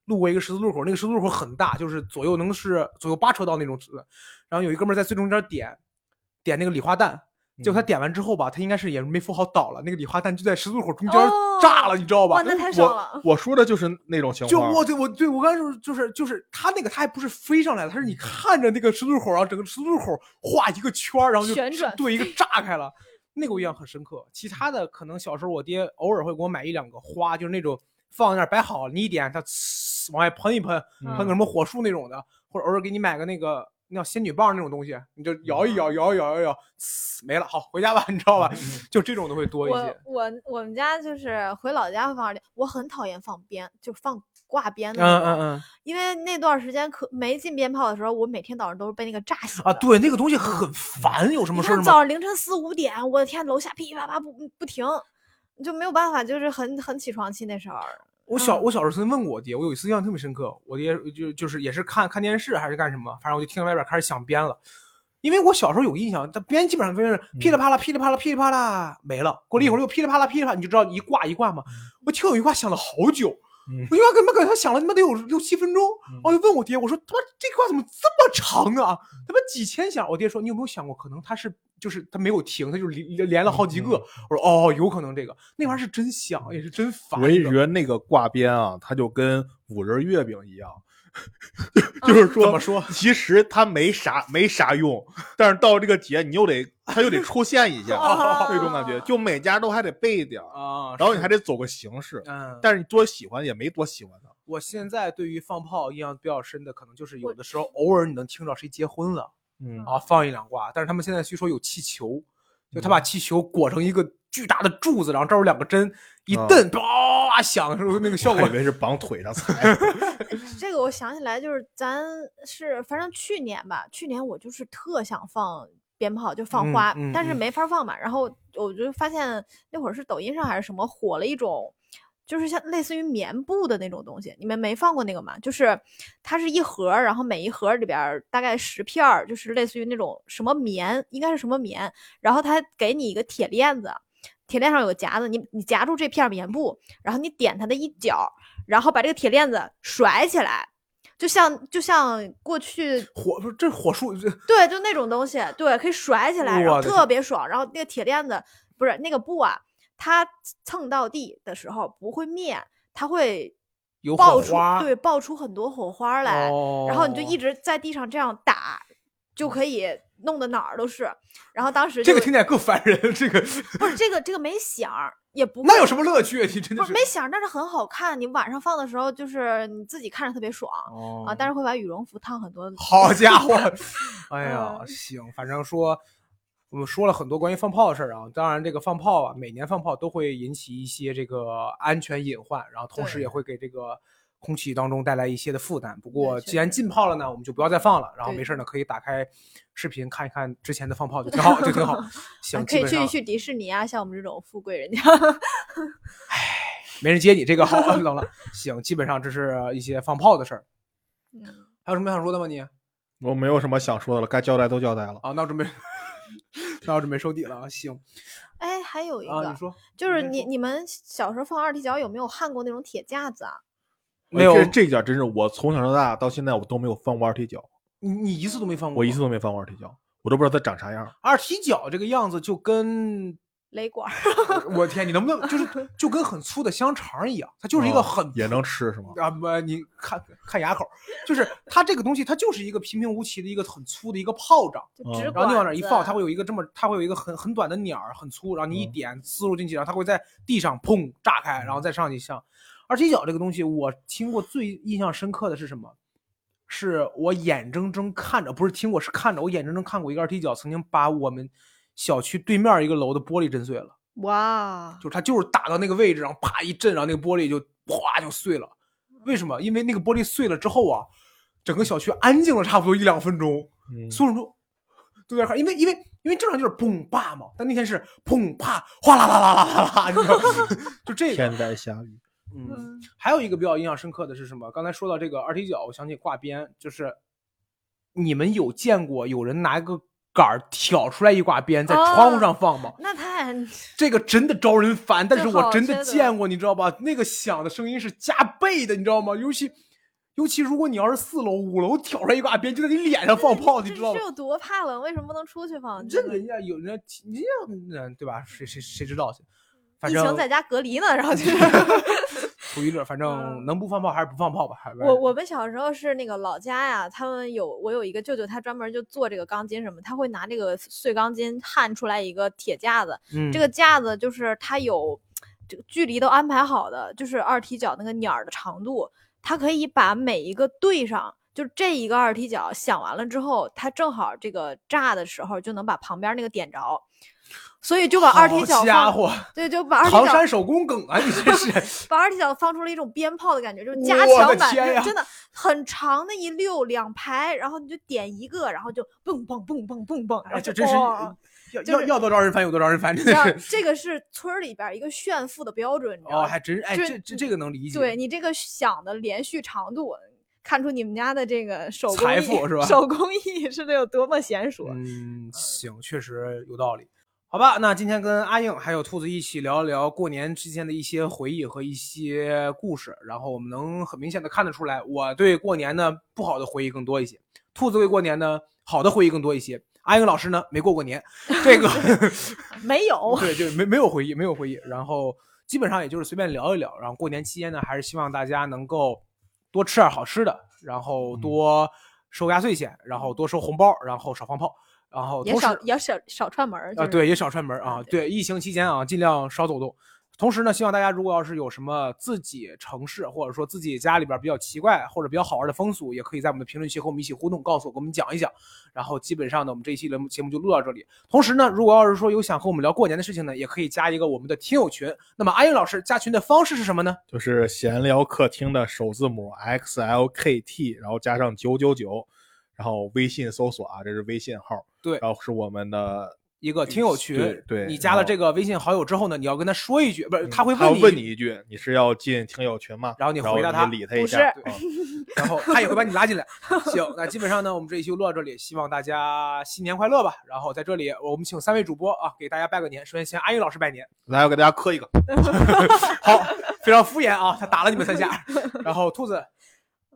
路过一个十字路口，那个十字路口很大，就是左右能是左右八车道那种直。然后有一哥们在最中间点点那个礼花弹，结果他点完之后吧，他应该是也没扶好倒了，那个礼花弹就在十字路口中间哦炸了，你知道吧哇，？那太爽了我。我说的就是那种情况。就我对我对我刚才说就是就是他那个他还不是飞上来的，他是你看着那个十字路口，然后整个十字路口画一个圈儿，然后就旋转对一个炸开了，那个我印象很深刻。其他的可能小时候我爹偶尔会给我买一两个花，就是那种放在那儿摆好了，你一点它呲往外喷一喷，嗯喷个什么火树那种的，或者偶尔给你买个那个那叫仙女棒那种东西，你就摇一摇摇一摇摇一摇，呲没了，好回家吧，你知道吧？就这种的会多一我些。我我们家就是回老家会放我很讨厌放鞭，就放挂鞭的嗯那种。嗯嗯因为那段时间可没进鞭炮的时候，我每天早上都是被那个炸醒啊，对，那个东西很烦，有什么事儿吗？早上凌晨四五点，我的天，楼下噼噼啪啪不不停，就没有办法，就是很很起床气那时候。我小嗯。我小时候曾经问过我爹，我有一次印象特别深刻，我爹就就是也是看看电视还是干什么，反正我就听到外边开始响鞭了，因为我小时候有印象，他鞭基本上就是噼里啪啦噼里啪啦噼里啪啦没了，过了一会儿又噼里啪啦噼里啪啦，你就知道一挂一挂嘛。我听有一挂响了好久，嗯我一挂根本感觉它响了他妈得有六七分钟，我就问我爹，我说他妈这挂怎么这么长啊？他妈几千响？我爹说你有没有想过，可能他是就是他没有停，他就连连连了好几个。我说哦，有可能这个那玩意儿是真响，也是真烦。我一觉得那个挂鞭啊，它就跟五仁月饼一样，就是说，怎么说其实它没啥没啥用，但是到这个节你又得它又得出现一下，哦那种感觉，就每家都还得备一点儿，啊，然后你还得走个形式，嗯，但是你多喜欢也没多喜欢它。我现在对于放炮印象比较深的，可能就是有的时候偶尔你能听到谁结婚了嗯啊，放一两挂，但是他们现在据说有气球，就他把气球裹成一个巨大的柱子，然后这儿有两个针，一啊蹬，叭响，是不是那个效果以？为是绑腿上踩。这个我想起来，就是咱是反正去年吧，去年我就是特想放鞭炮，就放嗯花，嗯嗯但是没法放嘛。然后我就发现那会儿是抖音上还是什么火了一种，就是像类似于棉布的那种东西，你们没放过那个吗？就是它是一盒，然后每一盒里边大概十片儿，就是类似于那种什么棉，应该是什么棉，然后它给你一个铁链子。铁链上有个夹子，你你夹住这片棉布，然后你点它的一角，然后把这个铁链子甩起来，就像就像过去火不是这火树，这对就那种东西，对，可以甩起来，然后特别爽。然后那个铁链子不是那个布啊，它蹭到地的时候不会灭，它会有爆出对爆出很多火花来，哦，然后你就一直在地上这样打，就可以弄得哪儿都是。然后当时这个听起来更烦人。这个不是这个这个没响儿，也不那有什么乐趣？你真的是不是没响儿，但是很好看。你晚上放的时候，就是你自己看着特别爽、哦啊，但是会把羽绒服烫很多。好家伙，哎呀，嗯行，反正说我们说了很多关于放炮的事儿啊。当然，这个放炮啊，每年放炮都会引起一些这个安全隐患，然后同时也会给这个空气当中带来一些的负担。不过，既然浸泡了呢，我们就不要再放了。然后没事呢，可以打开视频看一看之前的放炮，就挺好，就挺好。行，啊可以去去迪士尼啊，像我们这种富贵人家。没人接你这个好冷 了。行，基本上这是一些放炮的事儿。嗯，还有什么想说的吗？你？我没有什么想说的了，该交代都交代了。啊，那我准备，那我准备收底了啊。行哎，还有一个，啊，你说就是你你们小时候放二踢脚有没有焊过那种铁架子啊？没有这这点真是我从小到大到现在我都没有放过二踢脚，你你一次都没放过？我一次都没放过二踢脚，我都不知道它长啥样。二踢脚这个样子就跟雷管儿，我天，你能不能就是 就跟很粗的香肠一样？它就是一个哦很也能吃是吗？啊不，你看看牙口，就是它这个东西，它就是一个平平无奇的一个很粗的一个炮仗，嗯然后你往那儿一放，它会会有一个这么，它会有一个很很短的鸟儿，很粗，然后你一嗯点刺入进去，然后它会在地上砰炸开，然后再上去像二踢脚这个东西，我听过最印象深刻的是什么？是我眼睁睁看着，不是听过，是看着，我眼睁睁看过一个二踢脚曾经把我们小区对面一个楼的玻璃震碎了。哇，就是他就是打到那个位置，然后啪一震，然后那个玻璃就哗就碎了。为什么？因为那个玻璃碎了之后啊，整个小区安静了差不多一两分钟，嗯，所有人都都在看，因为因为因为正常就是砰啪嘛，但那天是砰啪哗啦啦啦啦啦啦，你知道吗？就这个。天在下雨。嗯，嗯，还有一个比较印象深刻的是什么？刚才说到这个二踢脚，我想起挂鞭，就是你们有见过有人拿一个杆儿挑出来一挂鞭在窗户哦上放吗？那太 这个真的招人烦，但是我真的见过，你知道吧？那个响的声音是加倍的，你知道吗？尤其尤其如果你要是四楼、五楼挑出来一挂鞭，就在你脸上放炮，你知道吗这？有多怕冷？为什么不能出去放？这人家有人家你这样对吧？谁谁谁知道去？反正疫情在家隔离呢，然后就是 图一乐，反正嗯能不放炮还是不放炮吧。我我们小时候是那个老家呀，他们有我有一个舅舅，他专门就做这个钢筋什么，他会拿这个碎钢筋焊出来一个铁架子，嗯这个架子就是它有这个距离都安排好的，就是二踢脚那个鸟儿的长度，它可以把每一个对上，就这一个二踢脚响完了之后，它正好这个炸的时候就能把旁边那个点着，所以就把二踢脚放，伙，对，就把二踢脚唐山手工梗啊！你这是 把二踢脚放出了一种鞭炮的感觉，就是加强版，真的很长的一溜两排，然后你就点一个，然后就蹦蹦蹦蹦蹦蹦，然哎，后就这真是哇要就是要要多招人烦有多招人烦，真的是。这个是村里边一个炫富的标准，你知道哦，吗？还真哎，这这这个能理解。对你这个响的连续长度，看出你们家的这个手工艺财富是吧手工艺是得有多么娴熟。嗯，行，确实有道理。好吧，那今天跟阿硬还有兔子一起聊一聊过年之间的一些回忆和一些故事，然后我们能很明显的看得出来，我对过年呢不好的回忆更多一些，兔子对过年呢好的回忆更多一些。阿英老师呢没过过年，这个 没有，对，就没没有回忆，没有回忆。然后基本上也就是随便聊一聊。然后过年期间呢，还是希望大家能够多吃点好吃的，然后嗯多收压岁钱，然后多收红包，然后少放炮，然后也同时少也少少串门儿。就啊，对，也少串门儿啊。对对，疫情期间啊，尽量少走动。同时呢，希望大家如果要是有什么自己城市或者说自己家里边比较奇怪或者比较好玩的风俗，也可以在我们的评论区和我们一起互动，告诉我，给我们讲一讲。然后基本上呢，我们这一期的节目就录到这里。同时呢，如果要是说有想和我们聊过年的事情呢，也可以加一个我们的听友群。那么阿英老师加群的方式是什么呢？就是闲聊客厅的首字母 X L K T，然后加上九九九，然后微信搜索啊，这是微信号，对然后是我们的，一个听友群，对对你加了这个微信好友之后呢，你要跟他说一句，不是嗯他会他问问你一句，你是要进听友群吗？然后你回答你他不理他一下，然后他也会把你拉进来。行，那基本上呢，我们这一期就录到这里，希望大家新年快乐吧。然后在这里，我们请三位主播啊，给大家拜个年。首先先阿宇老师拜年，来，我给大家磕一个，好，非常敷衍啊，他打了你们三下。然后兔子，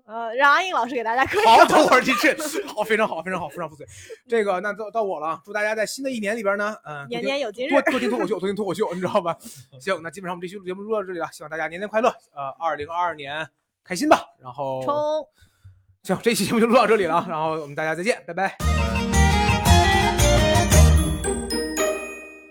呃，让阿英老师给大家 磕一好，等会儿你这好，非常好，非常好，非常不错。这个那到到我了啊，祝大家在新的一年里边呢，嗯、年年有今日多多听脱口秀，多听脱口秀，你知道吧？行，那基本上我们这期节目录到这里了，希望大家年年快乐，呃，二零二二年开心吧。然后冲！行，这期节目就录到这里了啊，然后我们大家再见，拜拜。